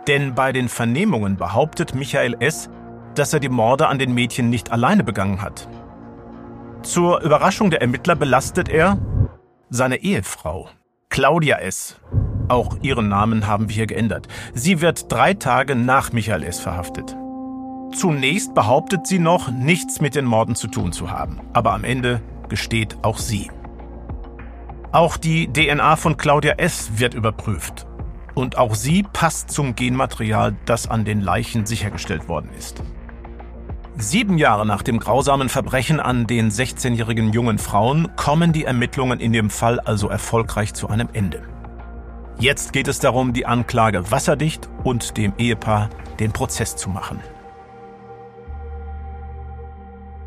Denn bei den Vernehmungen behauptet Michael S., dass er die Morde an den Mädchen nicht alleine begangen hat. Zur Überraschung der Ermittler belastet er seine Ehefrau, Claudia S. Auch ihren Namen haben wir hier geändert. Sie wird drei Tage nach Michael S. verhaftet. Zunächst behauptet sie noch, nichts mit den Morden zu tun zu haben. Aber am Ende gesteht auch sie. Auch die DNA von Claudia S. wird überprüft. Und auch sie passt zum Genmaterial, das an den Leichen sichergestellt worden ist. Sieben Jahre nach dem grausamen Verbrechen an den 16-jährigen jungen Frauen kommen die Ermittlungen in dem Fall also erfolgreich zu einem Ende. Jetzt geht es darum, die Anklage wasserdicht und dem Ehepaar den Prozess zu machen.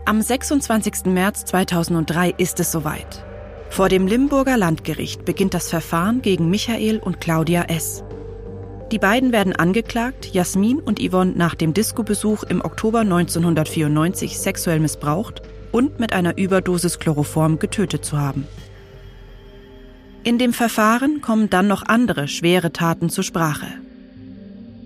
Am 26. März 2003 ist es soweit. Vor dem Limburger Landgericht beginnt das Verfahren gegen Michael und Claudia S. Die beiden werden angeklagt, Jasmin und Yvonne nach dem Disco-Besuch im Oktober 1994 sexuell missbraucht und mit einer Überdosis Chloroform getötet zu haben. In dem Verfahren kommen dann noch andere schwere Taten zur Sprache.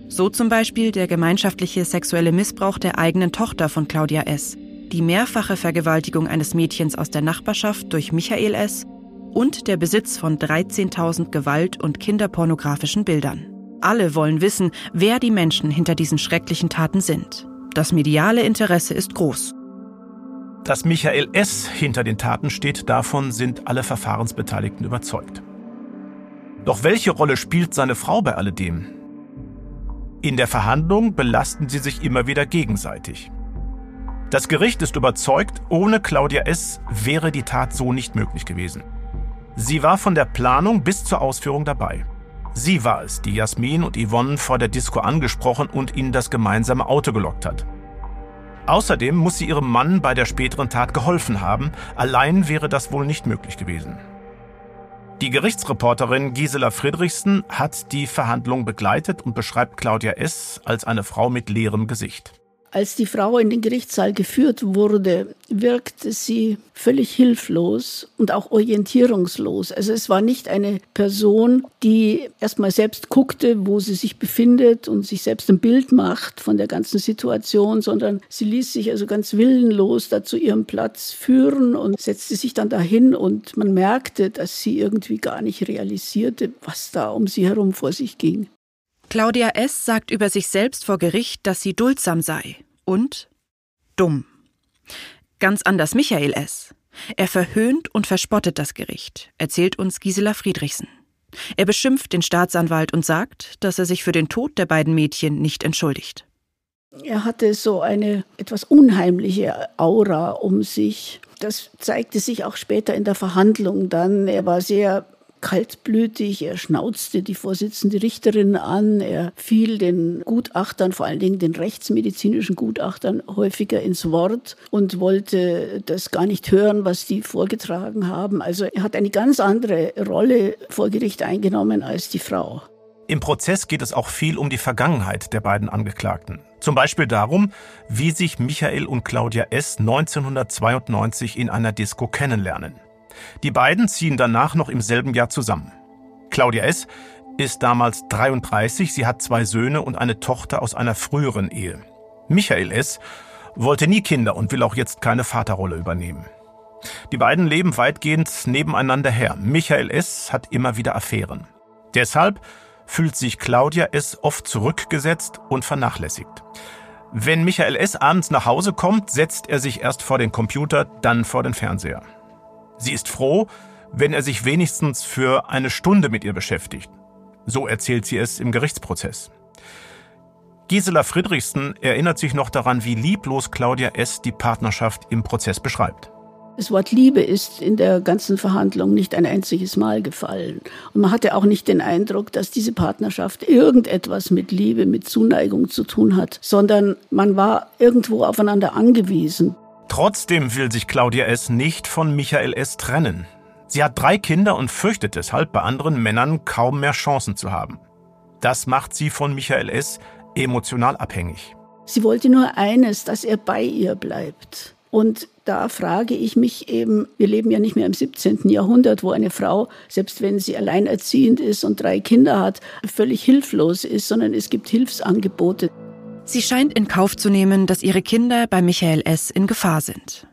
So zum Beispiel der gemeinschaftliche sexuelle Missbrauch der eigenen Tochter von Claudia S., die mehrfache Vergewaltigung eines Mädchens aus der Nachbarschaft durch Michael S. und der Besitz von 13.000 Gewalt- und kinderpornografischen Bildern. Alle wollen wissen, wer die Menschen hinter diesen schrecklichen Taten sind. Das mediale Interesse ist groß. Dass Michael S. hinter den Taten steht, davon sind alle Verfahrensbeteiligten überzeugt. Doch welche Rolle spielt seine Frau bei alledem? In der Verhandlung belasten sie sich immer wieder gegenseitig. Das Gericht ist überzeugt, ohne Claudia S. wäre die Tat so nicht möglich gewesen. Sie war von der Planung bis zur Ausführung dabei. Sie war es, die Jasmin und Yvonne vor der Disco angesprochen und ihnen das gemeinsame Auto gelockt hat. Außerdem muss sie ihrem Mann bei der späteren Tat geholfen haben, allein wäre das wohl nicht möglich gewesen. Die Gerichtsreporterin Gisela Friedrichsen hat die Verhandlung begleitet und beschreibt Claudia S. als eine Frau mit leerem Gesicht. Als die Frau in den Gerichtssaal geführt wurde, wirkte sie völlig hilflos und auch orientierungslos. Also es war nicht eine Person, die erstmal selbst guckte, wo sie sich befindet und sich selbst ein Bild macht von der ganzen Situation, sondern sie ließ sich also ganz willenlos da zu ihrem Platz führen und setzte sich dann dahin und man merkte, dass sie irgendwie gar nicht realisierte, was da um sie herum vor sich ging. Claudia S. sagt über sich selbst vor Gericht, dass sie duldsam sei und dumm. Ganz anders Michael S. Er verhöhnt und verspottet das Gericht, erzählt uns Gisela Friedrichsen. Er beschimpft den Staatsanwalt und sagt, dass er sich für den Tod der beiden Mädchen nicht entschuldigt. Er hatte so eine etwas unheimliche Aura um sich. Das zeigte sich auch später in der Verhandlung dann. Er war sehr kaltblütig, er schnauzte die Vorsitzende Richterin an, er fiel den Gutachtern, vor allen Dingen den rechtsmedizinischen Gutachtern, häufiger ins Wort und wollte das gar nicht hören, was die vorgetragen haben. Also er hat eine ganz andere Rolle vor Gericht eingenommen als die Frau. Im Prozess geht es auch viel um die Vergangenheit der beiden Angeklagten. Zum Beispiel darum, wie sich Michael und Claudia S. 1992 in einer Disco kennenlernen. Die beiden ziehen danach noch im selben Jahr zusammen. Claudia S. ist damals 33, sie hat zwei Söhne und eine Tochter aus einer früheren Ehe. Michael S. wollte nie Kinder und will auch jetzt keine Vaterrolle übernehmen. Die beiden leben weitgehend nebeneinander her. Michael S. hat immer wieder Affären. Deshalb fühlt sich Claudia S. oft zurückgesetzt und vernachlässigt. Wenn Michael S. abends nach Hause kommt, setzt er sich erst vor den Computer, dann vor den Fernseher. Sie ist froh, wenn er sich wenigstens für eine Stunde mit ihr beschäftigt. So erzählt sie es im Gerichtsprozess. Gisela Friedrichsen erinnert sich noch daran, wie lieblos Claudia S. die Partnerschaft im Prozess beschreibt. Das Wort Liebe ist in der ganzen Verhandlung nicht ein einziges Mal gefallen. Und man hatte auch nicht den Eindruck, dass diese Partnerschaft irgendetwas mit Liebe, mit Zuneigung zu tun hat, sondern man war irgendwo aufeinander angewiesen. Trotzdem will sich Claudia S. nicht von Michael S. trennen. Sie hat drei Kinder und fürchtet deshalb, bei anderen Männern kaum mehr Chancen zu haben. Das macht sie von Michael S. emotional abhängig. Sie wollte nur eines, dass er bei ihr bleibt. Und da frage ich mich eben, wir leben ja nicht mehr im 17. Jahrhundert, wo eine Frau, selbst wenn sie alleinerziehend ist und drei Kinder hat, völlig hilflos ist, sondern es gibt Hilfsangebote. Sie scheint in Kauf zu nehmen, dass ihre Kinder bei Michael S. in Gefahr sind.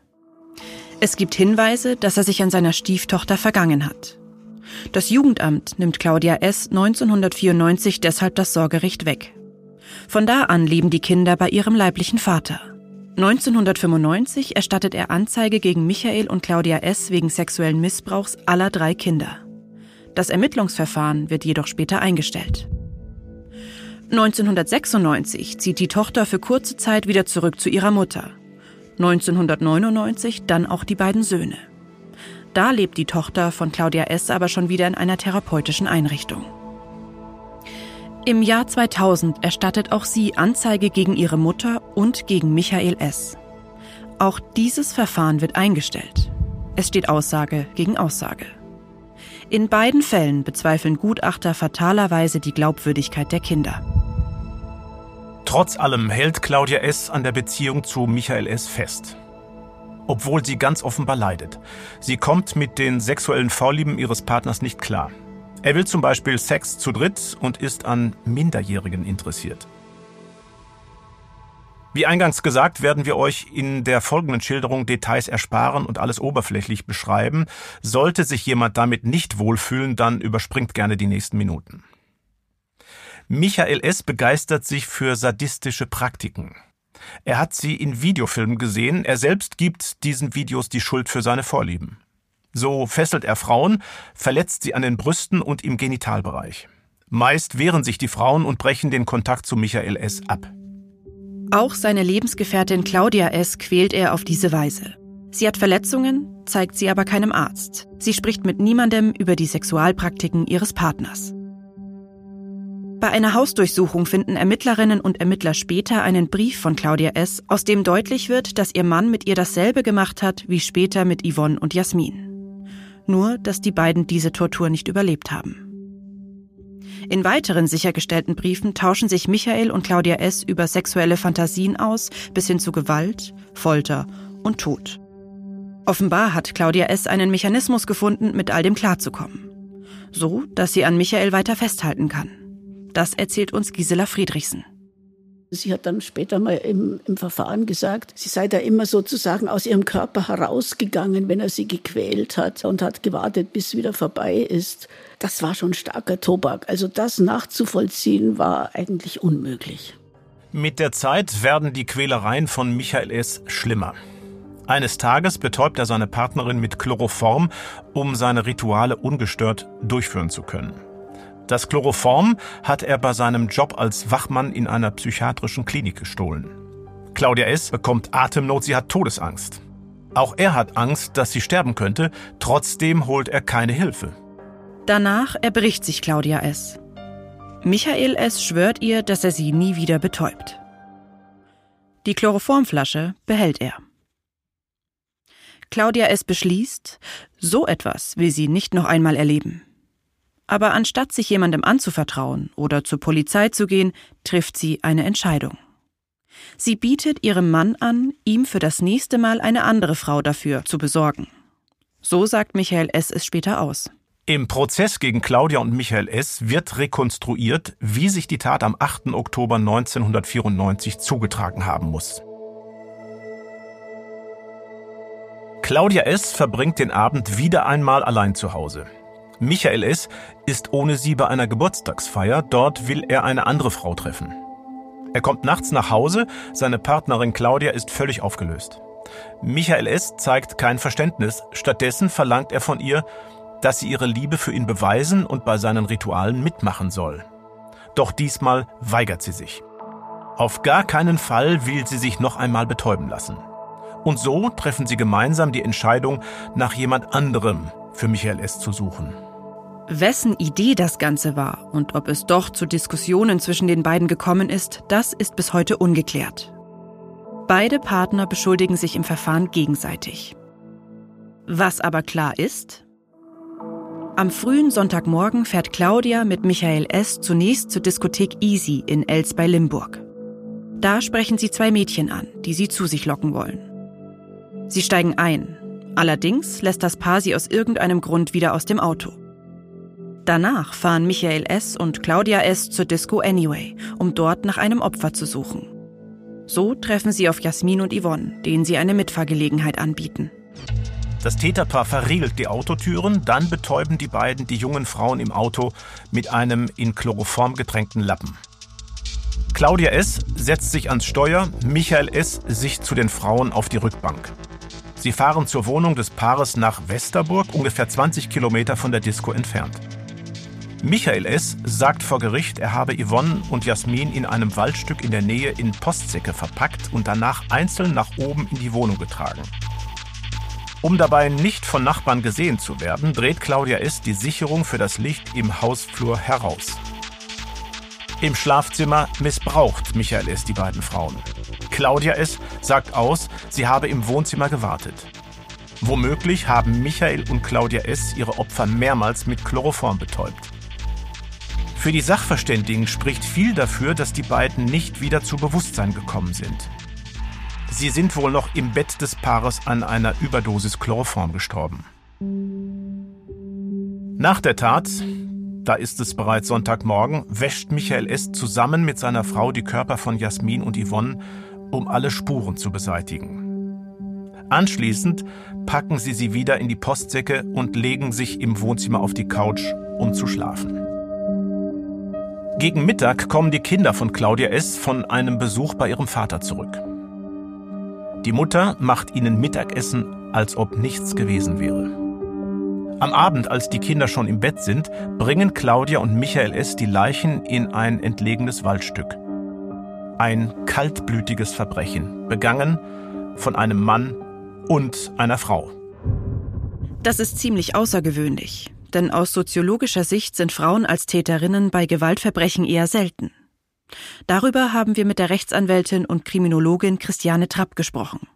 Es gibt Hinweise, dass er sich an seiner Stieftochter vergangen hat. Das Jugendamt nimmt Claudia S. 1994 deshalb das Sorgerecht weg. Von da an leben die Kinder bei ihrem leiblichen Vater. 1995 erstattet er Anzeige gegen Michael und Claudia S. wegen sexuellen Missbrauchs aller drei Kinder. Das Ermittlungsverfahren wird jedoch später eingestellt. 1996 zieht die Tochter für kurze Zeit wieder zurück zu ihrer Mutter. 1999 dann auch die beiden Söhne. Da lebt die Tochter von Claudia S. aber schon wieder in einer therapeutischen Einrichtung. Im Jahr 2000 erstattet auch sie Anzeige gegen ihre Mutter und gegen Michael S. Auch dieses Verfahren wird eingestellt. Es steht Aussage gegen Aussage. In beiden Fällen bezweifeln Gutachter fatalerweise die Glaubwürdigkeit der Kinder. Trotz allem hält Claudia S. an der Beziehung zu Michael S. fest. Obwohl sie ganz offenbar leidet. Sie kommt mit den sexuellen Vorlieben ihres Partners nicht klar. Er will zum Beispiel Sex zu dritt und ist an Minderjährigen interessiert. Wie eingangs gesagt, werden wir euch in der folgenden Schilderung Details ersparen und alles oberflächlich beschreiben. Sollte sich jemand damit nicht wohlfühlen, dann überspringt gerne die nächsten Minuten. Michael S. begeistert sich für sadistische Praktiken. Er hat sie in Videofilmen gesehen, er selbst gibt diesen Videos die Schuld für seine Vorlieben. So fesselt er Frauen, verletzt sie an den Brüsten und im Genitalbereich. Meist wehren sich die Frauen und brechen den Kontakt zu Michael S. ab. Auch seine Lebensgefährtin Claudia S. quält er auf diese Weise. Sie hat Verletzungen, zeigt sie aber keinem Arzt. Sie spricht mit niemandem über die Sexualpraktiken ihres Partners. Bei einer Hausdurchsuchung finden Ermittlerinnen und Ermittler später einen Brief von Claudia S., aus dem deutlich wird, dass ihr Mann mit ihr dasselbe gemacht hat wie später mit Yvonne und Jasmin nur dass die beiden diese Tortur nicht überlebt haben. In weiteren sichergestellten Briefen tauschen sich Michael und Claudia S. über sexuelle Fantasien aus, bis hin zu Gewalt, Folter und Tod. Offenbar hat Claudia S. einen Mechanismus gefunden, mit all dem klarzukommen. So, dass sie an Michael weiter festhalten kann. Das erzählt uns Gisela Friedrichsen. Sie hat dann später mal im, im, Verfahren gesagt, sie sei da immer sozusagen aus ihrem Körper herausgegangen, wenn er sie gequält hat und hat gewartet, bis wieder vorbei ist. Das war schon starker Tobak. Also das nachzuvollziehen war eigentlich unmöglich. Mit der Zeit werden die Quälereien von Michael S. schlimmer. Eines Tages betäubt er seine Partnerin mit Chloroform, um seine Rituale ungestört durchführen zu können. Das Chloroform hat er bei seinem Job als Wachmann in einer psychiatrischen Klinik gestohlen. Claudia S. bekommt Atemnot, sie hat Todesangst. Auch er hat Angst, dass sie sterben könnte, trotzdem holt er keine Hilfe. Danach erbricht sich Claudia S. Michael S. schwört ihr, dass er sie nie wieder betäubt. Die Chloroformflasche behält er. Claudia S. beschließt, so etwas will sie nicht noch einmal erleben. Aber anstatt sich jemandem anzuvertrauen oder zur Polizei zu gehen, trifft sie eine Entscheidung. Sie bietet ihrem Mann an, ihm für das nächste Mal eine andere Frau dafür zu besorgen. So sagt Michael S. es später aus. Im Prozess gegen Claudia und Michael S. wird rekonstruiert, wie sich die Tat am 8. Oktober 1994 zugetragen haben muss. Claudia S. verbringt den Abend wieder einmal allein zu Hause. Michael S. ist ohne sie bei einer Geburtstagsfeier, dort will er eine andere Frau treffen. Er kommt nachts nach Hause, seine Partnerin Claudia ist völlig aufgelöst. Michael S. zeigt kein Verständnis, stattdessen verlangt er von ihr, dass sie ihre Liebe für ihn beweisen und bei seinen Ritualen mitmachen soll. Doch diesmal weigert sie sich. Auf gar keinen Fall will sie sich noch einmal betäuben lassen. Und so treffen sie gemeinsam die Entscheidung, nach jemand anderem für Michael S. zu suchen. Wessen Idee das Ganze war und ob es doch zu Diskussionen zwischen den beiden gekommen ist, das ist bis heute ungeklärt. Beide Partner beschuldigen sich im Verfahren gegenseitig. Was aber klar ist, am frühen Sonntagmorgen fährt Claudia mit Michael S. zunächst zur Diskothek Easy in Els bei Limburg. Da sprechen sie zwei Mädchen an, die sie zu sich locken wollen. Sie steigen ein. Allerdings lässt das Paar sie aus irgendeinem Grund wieder aus dem Auto. Danach fahren Michael S. und Claudia S. zur Disco Anyway, um dort nach einem Opfer zu suchen. So treffen sie auf Jasmin und Yvonne, denen sie eine Mitfahrgelegenheit anbieten. Das Täterpaar verriegelt die Autotüren, dann betäuben die beiden die jungen Frauen im Auto mit einem in Chloroform getränkten Lappen. Claudia S. setzt sich ans Steuer, Michael S. sich zu den Frauen auf die Rückbank. Sie fahren zur Wohnung des Paares nach Westerburg, ungefähr 20 Kilometer von der Disco entfernt. Michael S. sagt vor Gericht, er habe Yvonne und Jasmin in einem Waldstück in der Nähe in Postsäcke verpackt und danach einzeln nach oben in die Wohnung getragen. Um dabei nicht von Nachbarn gesehen zu werden, dreht Claudia S. die Sicherung für das Licht im Hausflur heraus. Im Schlafzimmer missbraucht Michael S. die beiden Frauen. Claudia S. sagt aus, sie habe im Wohnzimmer gewartet. Womöglich haben Michael und Claudia S. ihre Opfer mehrmals mit Chloroform betäubt. Für die Sachverständigen spricht viel dafür, dass die beiden nicht wieder zu Bewusstsein gekommen sind. Sie sind wohl noch im Bett des Paares an einer Überdosis Chloroform gestorben. Nach der Tat, da ist es bereits Sonntagmorgen, wäscht Michael S. zusammen mit seiner Frau die Körper von Jasmin und Yvonne, um alle Spuren zu beseitigen. Anschließend packen sie sie wieder in die Postsäcke und legen sich im Wohnzimmer auf die Couch, um zu schlafen. Gegen Mittag kommen die Kinder von Claudia S. von einem Besuch bei ihrem Vater zurück. Die Mutter macht ihnen Mittagessen, als ob nichts gewesen wäre. Am Abend, als die Kinder schon im Bett sind, bringen Claudia und Michael S. die Leichen in ein entlegenes Waldstück. Ein kaltblütiges Verbrechen, begangen von einem Mann und einer Frau. Das ist ziemlich außergewöhnlich, denn aus soziologischer Sicht sind Frauen als Täterinnen bei Gewaltverbrechen eher selten. Darüber haben wir mit der Rechtsanwältin und Kriminologin Christiane Trapp gesprochen.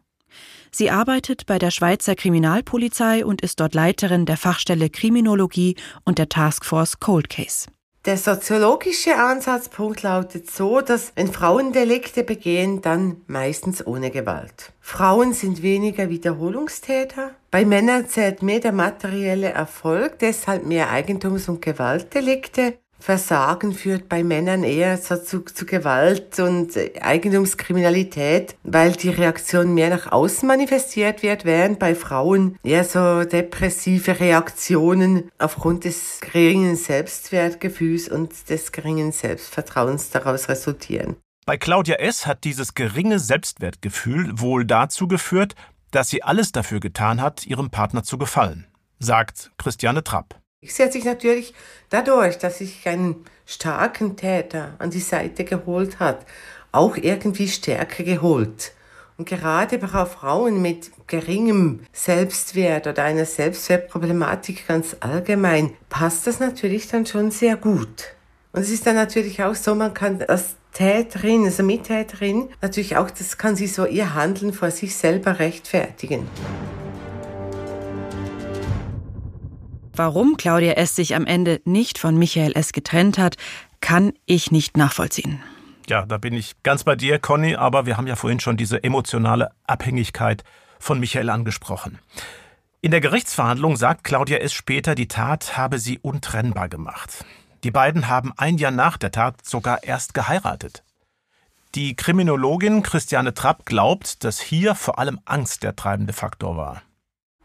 Sie arbeitet bei der Schweizer Kriminalpolizei und ist dort Leiterin der Fachstelle Kriminologie und der Taskforce Cold Case. Der soziologische Ansatzpunkt lautet so, dass wenn Frauen Delikte begehen, dann meistens ohne Gewalt. Frauen sind weniger Wiederholungstäter. Bei Männern zählt mehr der materielle Erfolg, deshalb mehr Eigentums- und Gewaltdelikte. Versagen führt bei Männern eher zu, zu Gewalt und Eigentumskriminalität, weil die Reaktion mehr nach außen manifestiert wird, während bei Frauen eher so depressive Reaktionen aufgrund des geringen Selbstwertgefühls und des geringen Selbstvertrauens daraus resultieren. Bei Claudia S. hat dieses geringe Selbstwertgefühl wohl dazu geführt, dass sie alles dafür getan hat, ihrem Partner zu gefallen, sagt Christiane Trapp. Sie hat sich natürlich dadurch, dass sich einen starken Täter an die Seite geholt hat, auch irgendwie Stärke geholt. Und gerade bei Frauen mit geringem Selbstwert oder einer Selbstwertproblematik ganz allgemein passt das natürlich dann schon sehr gut. Und es ist dann natürlich auch so, man kann als Täterin, also Mittäterin, natürlich auch, das kann sie so ihr Handeln vor sich selber rechtfertigen. Warum Claudia S. sich am Ende nicht von Michael S. getrennt hat, kann ich nicht nachvollziehen. Ja, da bin ich ganz bei dir, Conny, aber wir haben ja vorhin schon diese emotionale Abhängigkeit von Michael angesprochen. In der Gerichtsverhandlung sagt Claudia S. später, die Tat habe sie untrennbar gemacht. Die beiden haben ein Jahr nach der Tat sogar erst geheiratet. Die Kriminologin Christiane Trapp glaubt, dass hier vor allem Angst der treibende Faktor war.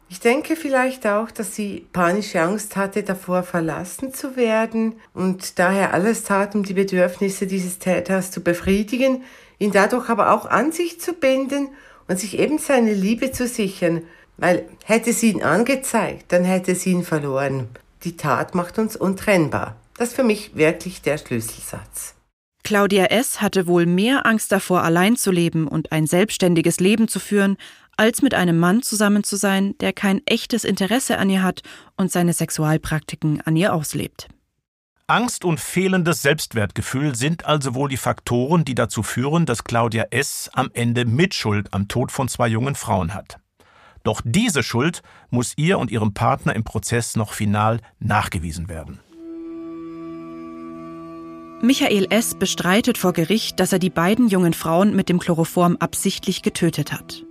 Ich denke vielleicht auch, dass sie panische Angst hatte, davor verlassen zu werden und daher alles tat, um die Bedürfnisse dieses Täters zu befriedigen, ihn dadurch aber auch an sich zu binden und sich eben seine Liebe zu sichern, weil hätte sie ihn angezeigt, dann hätte sie ihn verloren. Die Tat macht uns untrennbar. Das ist für mich wirklich der Schlüsselsatz. Claudia S. hatte wohl mehr Angst davor, allein zu leben und ein selbstständiges Leben zu führen, als mit einem Mann zusammen zu sein, der kein echtes Interesse an ihr hat und seine Sexualpraktiken an ihr auslebt. Angst und fehlendes Selbstwertgefühl sind also wohl die Faktoren, die dazu führen, dass Claudia S. am Ende Mitschuld am Tod von zwei jungen Frauen hat. Doch diese Schuld muss ihr und ihrem Partner im Prozess noch final nachgewiesen werden. Michael S. bestreitet vor Gericht, dass er die beiden jungen Frauen mit dem Chloroform absichtlich getötet hat.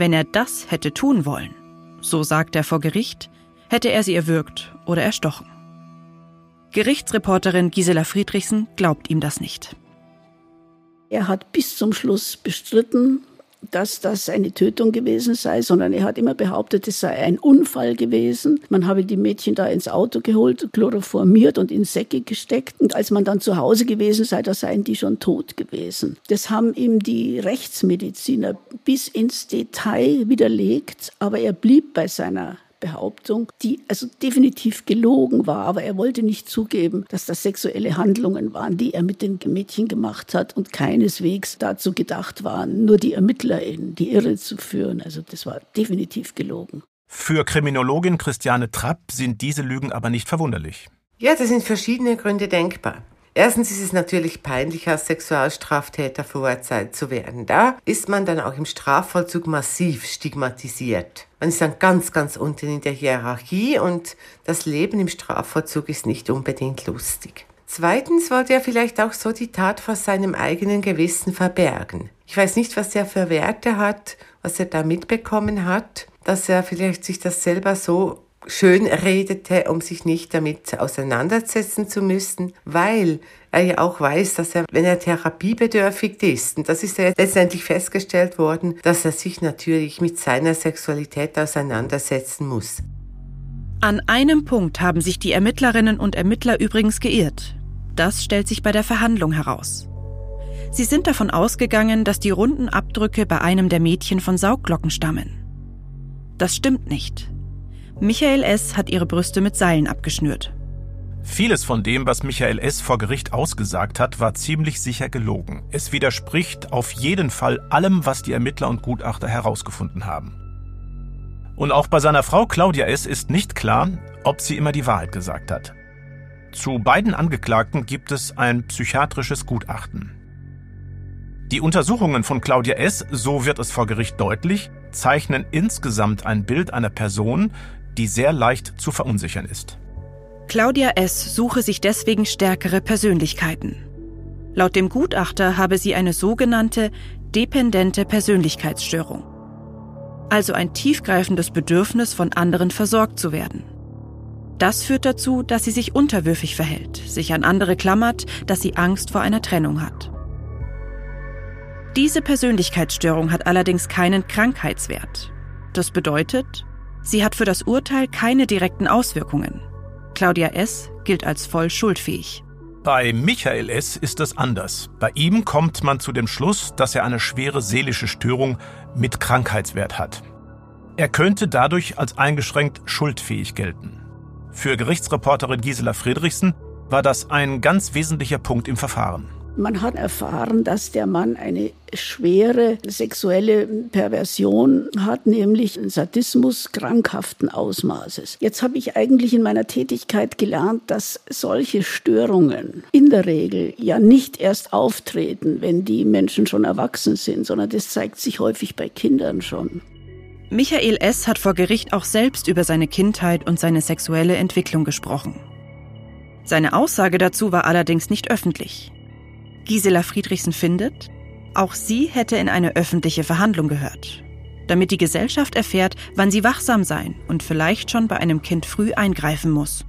Wenn er das hätte tun wollen, so sagt er vor Gericht, hätte er sie erwürgt oder erstochen. Gerichtsreporterin Gisela Friedrichsen glaubt ihm das nicht. Er hat bis zum Schluss bestritten, dass das eine Tötung gewesen sei, sondern er hat immer behauptet, es sei ein Unfall gewesen. Man habe die Mädchen da ins Auto geholt, chloroformiert und in Säcke gesteckt. Und als man dann zu Hause gewesen sei, da seien die schon tot gewesen. Das haben ihm die Rechtsmediziner bis ins Detail widerlegt, aber er blieb bei seiner Behauptung, die also definitiv gelogen war, aber er wollte nicht zugeben, dass das sexuelle Handlungen waren, die er mit den Mädchen gemacht hat und keineswegs dazu gedacht waren, nur die Ermittler in die Irre zu führen. Also das war definitiv gelogen. Für Kriminologin Christiane Trapp sind diese Lügen aber nicht verwunderlich. Ja, da sind verschiedene Gründe denkbar. Erstens ist es natürlich peinlich, als Sexualstraftäter verurteilt zu werden. Da ist man dann auch im Strafvollzug massiv stigmatisiert. Man ist dann ganz, ganz unten in der Hierarchie und das Leben im Strafvollzug ist nicht unbedingt lustig. Zweitens wollte er vielleicht auch so die Tat vor seinem eigenen Gewissen verbergen. Ich weiß nicht, was er für Werte hat, was er da mitbekommen hat, dass er vielleicht sich das selber so schön redete, um sich nicht damit auseinandersetzen zu müssen, weil er ja auch weiß, dass er, wenn er therapiebedürftig ist, und das ist ja letztendlich festgestellt worden, dass er sich natürlich mit seiner Sexualität auseinandersetzen muss. An einem Punkt haben sich die Ermittlerinnen und Ermittler übrigens geirrt. Das stellt sich bei der Verhandlung heraus. Sie sind davon ausgegangen, dass die runden Abdrücke bei einem der Mädchen von Saugglocken stammen. Das stimmt nicht. Michael S. hat ihre Brüste mit Seilen abgeschnürt. Vieles von dem, was Michael S. vor Gericht ausgesagt hat, war ziemlich sicher gelogen. Es widerspricht auf jeden Fall allem, was die Ermittler und Gutachter herausgefunden haben. Und auch bei seiner Frau Claudia S. ist nicht klar, ob sie immer die Wahrheit gesagt hat. Zu beiden Angeklagten gibt es ein psychiatrisches Gutachten. Die Untersuchungen von Claudia S., so wird es vor Gericht deutlich, zeichnen insgesamt ein Bild einer Person, die sehr leicht zu verunsichern ist. Claudia S. suche sich deswegen stärkere Persönlichkeiten. Laut dem Gutachter habe sie eine sogenannte dependente Persönlichkeitsstörung. Also ein tiefgreifendes Bedürfnis, von anderen versorgt zu werden. Das führt dazu, dass sie sich unterwürfig verhält, sich an andere klammert, dass sie Angst vor einer Trennung hat. Diese Persönlichkeitsstörung hat allerdings keinen Krankheitswert. Das bedeutet, Sie hat für das Urteil keine direkten Auswirkungen. Claudia S. gilt als voll schuldfähig. Bei Michael S. ist es anders. Bei ihm kommt man zu dem Schluss, dass er eine schwere seelische Störung mit Krankheitswert hat. Er könnte dadurch als eingeschränkt schuldfähig gelten. Für Gerichtsreporterin Gisela Friedrichsen war das ein ganz wesentlicher Punkt im Verfahren. Man hat erfahren, dass der Mann eine schwere sexuelle Perversion hat, nämlich einen Sadismus krankhaften Ausmaßes. Jetzt habe ich eigentlich in meiner Tätigkeit gelernt, dass solche Störungen in der Regel ja nicht erst auftreten, wenn die Menschen schon erwachsen sind, sondern das zeigt sich häufig bei Kindern schon. Michael S. hat vor Gericht auch selbst über seine Kindheit und seine sexuelle Entwicklung gesprochen. Seine Aussage dazu war allerdings nicht öffentlich. Gisela Friedrichsen findet, auch sie hätte in eine öffentliche Verhandlung gehört. damit die Gesellschaft erfährt, wann sie wachsam sein und vielleicht schon bei einem Kind früh eingreifen muss.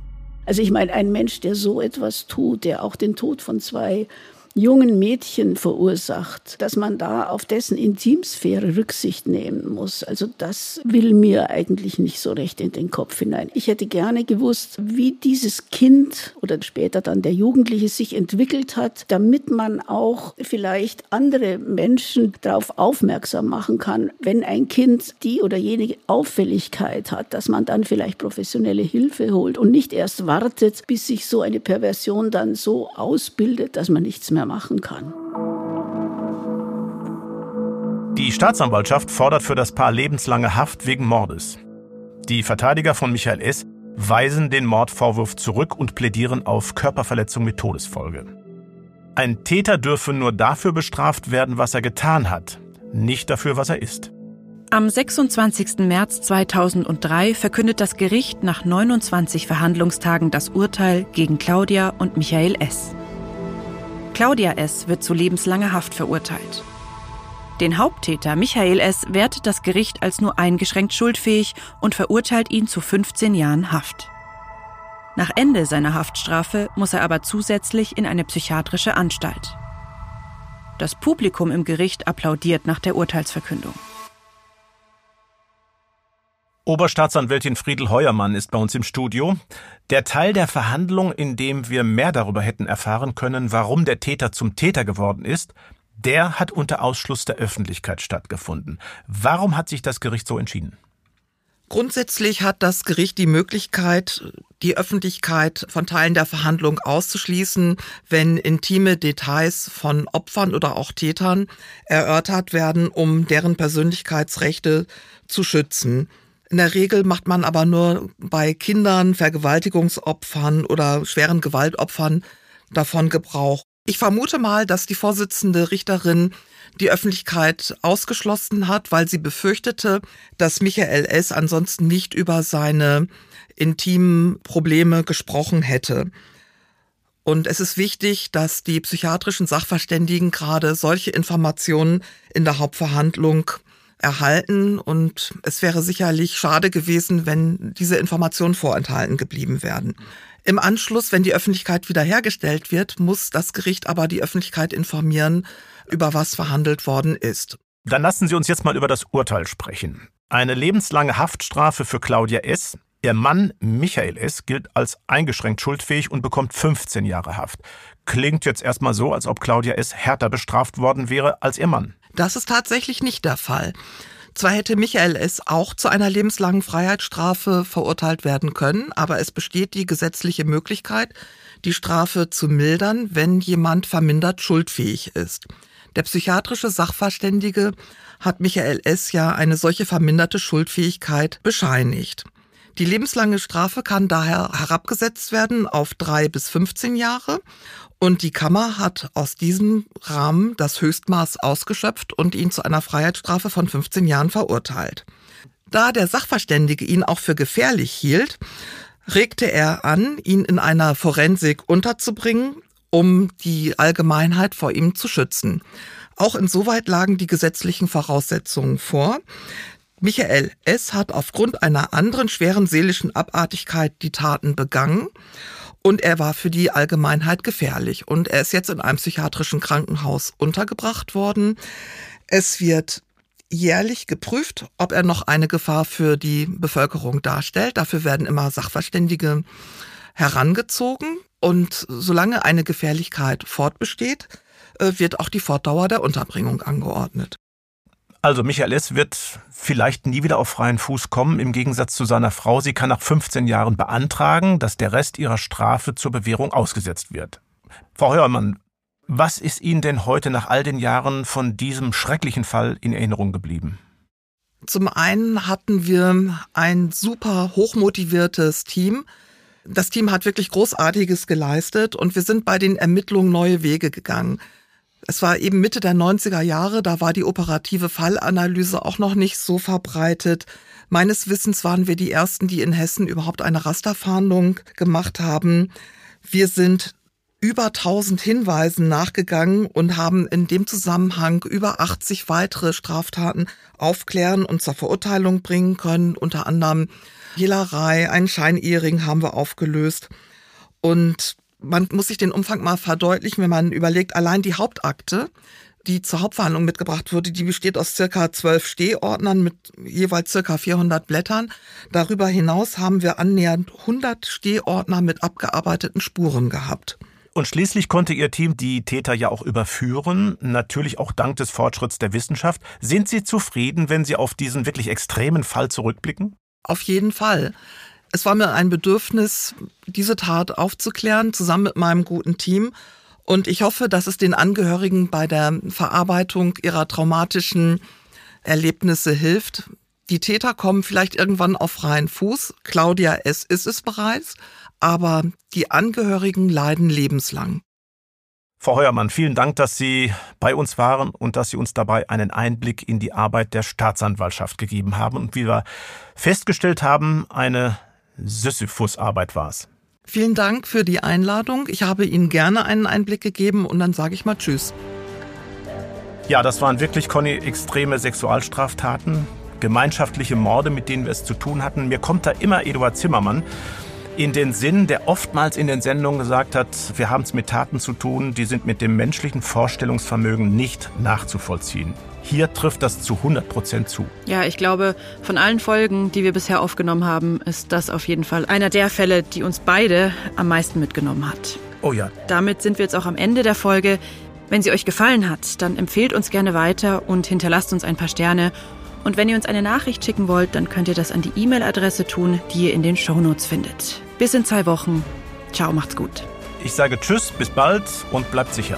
Also ich meine, ein Mensch, der so etwas tut, der auch den Tod von zwei jungen Mädchen verursacht, dass man da auf dessen Intimsphäre Rücksicht nehmen muss. Also das will mir eigentlich nicht so recht in den Kopf hinein. Ich hätte gerne gewusst, wie dieses Kind oder später dann der Jugendliche sich entwickelt hat, damit man auch vielleicht andere Menschen darauf aufmerksam machen kann, wenn ein Kind die oder jene Auffälligkeit hat, dass man dann vielleicht professionelle Hilfe holt und nicht erst wartet, bis sich so eine Perversion dann so ausbildet, dass man nichts mehr mehr machen kann. Die Staatsanwaltschaft fordert für das Paar lebenslange Haft wegen Mordes. Die Verteidiger von Michael S. weisen den Mordvorwurf zurück und plädieren auf Körperverletzung mit Todesfolge. Ein Täter dürfe nur dafür bestraft werden, was er getan hat, nicht dafür, was er ist. Am 26. März 2003 verkündet das Gericht nach 29 Verhandlungstagen das Urteil gegen Claudia und Michael S. Claudia S. wird zu lebenslanger Haft verurteilt. Den Haupttäter Michael S. wertet das Gericht als nur eingeschränkt schuldfähig und verurteilt ihn zu 15 Jahren Haft. Nach Ende seiner Haftstrafe muss er aber zusätzlich in eine psychiatrische Anstalt. Das Publikum im Gericht applaudiert nach der Urteilsverkündung. Oberstaatsanwältin Friedel Heuermann ist bei uns im Studio. Der Teil der Verhandlung, in dem wir mehr darüber hätten erfahren können, warum der Täter zum Täter geworden ist, der hat unter Ausschluss der Öffentlichkeit stattgefunden. Warum hat sich das Gericht so entschieden? Grundsätzlich hat das Gericht die Möglichkeit, die Öffentlichkeit von Teilen der Verhandlung auszuschließen, wenn intime Details von Opfern oder auch Tätern erörtert werden, um deren Persönlichkeitsrechte zu schützen. In der Regel macht man aber nur bei Kindern, Vergewaltigungsopfern oder schweren Gewaltopfern davon Gebrauch. Ich vermute mal, dass die Vorsitzende Richterin die Öffentlichkeit ausgeschlossen hat, weil sie befürchtete, dass Michael S. ansonsten nicht über seine intimen Probleme gesprochen hätte. Und es ist wichtig, dass die psychiatrischen Sachverständigen gerade solche Informationen in der Hauptverhandlung erhalten und es wäre sicherlich schade gewesen, wenn diese Informationen vorenthalten geblieben wären. Im Anschluss, wenn die Öffentlichkeit wiederhergestellt wird, muss das Gericht aber die Öffentlichkeit informieren, über was verhandelt worden ist. Dann lassen Sie uns jetzt mal über das Urteil sprechen. Eine lebenslange Haftstrafe für Claudia S. Ihr Mann Michael S. gilt als eingeschränkt schuldfähig und bekommt 15 Jahre Haft. Klingt jetzt erstmal so, als ob Claudia S. härter bestraft worden wäre als ihr Mann. Das ist tatsächlich nicht der Fall. Zwar hätte Michael S. auch zu einer lebenslangen Freiheitsstrafe verurteilt werden können, aber es besteht die gesetzliche Möglichkeit, die Strafe zu mildern, wenn jemand vermindert schuldfähig ist. Der psychiatrische Sachverständige hat Michael S. ja eine solche verminderte Schuldfähigkeit bescheinigt. Die lebenslange Strafe kann daher herabgesetzt werden auf drei bis 15 Jahre und die Kammer hat aus diesem Rahmen das Höchstmaß ausgeschöpft und ihn zu einer Freiheitsstrafe von 15 Jahren verurteilt. Da der Sachverständige ihn auch für gefährlich hielt, regte er an, ihn in einer Forensik unterzubringen, um die Allgemeinheit vor ihm zu schützen. Auch insoweit lagen die gesetzlichen Voraussetzungen vor. Michael S. hat aufgrund einer anderen schweren seelischen Abartigkeit die Taten begangen und er war für die Allgemeinheit gefährlich. Und er ist jetzt in einem psychiatrischen Krankenhaus untergebracht worden. Es wird jährlich geprüft, ob er noch eine Gefahr für die Bevölkerung darstellt. Dafür werden immer Sachverständige herangezogen. Und solange eine Gefährlichkeit fortbesteht, äh, wird auch die Fortdauer der Unterbringung angeordnet. Also Michael S. wird vielleicht nie wieder auf freien Fuß kommen, im Gegensatz zu seiner Frau. Sie kann nach 15 Jahren beantragen, dass der Rest ihrer Strafe zur Bewährung ausgesetzt wird. Frau Heuermann, was ist Ihnen denn heute nach all den Jahren von diesem schrecklichen Fall in Erinnerung geblieben? Zum einen hatten wir ein super hochmotiviertes Team. Das Team hat wirklich Großartiges geleistet und wir sind bei den Ermittlungen neue Wege gegangen. Es war eben Mitte der 90er Jahre, da war die operative Fallanalyse auch noch nicht so verbreitet. Meines Wissens waren wir die Ersten, die in Hessen überhaupt eine Rasterfahndung gemacht haben. Wir sind über 1000 Hinweisen nachgegangen und haben in dem Zusammenhang über 80 weitere Straftaten aufklären und zur Verurteilung bringen können. Unter anderem Hehlerei, einen Scheinehering haben wir aufgelöst. Und man muss sich den Umfang mal verdeutlichen, wenn man überlegt, allein die Hauptakte, die zur Hauptverhandlung mitgebracht wurde, die besteht aus circa zwölf Stehordnern mit jeweils circa 400 Blättern. Darüber hinaus haben wir annähernd 100 Stehordner mit abgearbeiteten Spuren gehabt. Und schließlich konnte Ihr Team die Täter ja auch überführen, natürlich auch dank des Fortschritts der Wissenschaft. Sind Sie zufrieden, wenn Sie auf diesen wirklich extremen Fall zurückblicken? Auf jeden Fall. Es war mir ein Bedürfnis, diese Tat aufzuklären, zusammen mit meinem guten Team. Und ich hoffe, dass es den Angehörigen bei der Verarbeitung ihrer traumatischen Erlebnisse hilft. Die Täter kommen vielleicht irgendwann auf freien Fuß. Claudia S. ist es bereits. Aber die Angehörigen leiden lebenslang. Frau Heuermann, vielen Dank, dass Sie bei uns waren und dass Sie uns dabei einen Einblick in die Arbeit der Staatsanwaltschaft gegeben haben. Und wie wir festgestellt haben, eine Sisyphus-Arbeit war es. Vielen Dank für die Einladung. Ich habe Ihnen gerne einen Einblick gegeben und dann sage ich mal Tschüss. Ja, das waren wirklich, Conny, extreme Sexualstraftaten, gemeinschaftliche Morde, mit denen wir es zu tun hatten. Mir kommt da immer Eduard Zimmermann in den Sinn, der oftmals in den Sendungen gesagt hat, wir haben es mit Taten zu tun, die sind mit dem menschlichen Vorstellungsvermögen nicht nachzuvollziehen. Hier trifft das zu 100 Prozent zu. Ja, ich glaube, von allen Folgen, die wir bisher aufgenommen haben, ist das auf jeden Fall einer der Fälle, die uns beide am meisten mitgenommen hat. Oh ja. Damit sind wir jetzt auch am Ende der Folge. Wenn sie euch gefallen hat, dann empfehlt uns gerne weiter und hinterlasst uns ein paar Sterne. Und wenn ihr uns eine Nachricht schicken wollt, dann könnt ihr das an die E-Mail-Adresse tun, die ihr in den Shownotes findet. Bis in zwei Wochen. Ciao, macht's gut. Ich sage Tschüss, bis bald und bleibt sicher.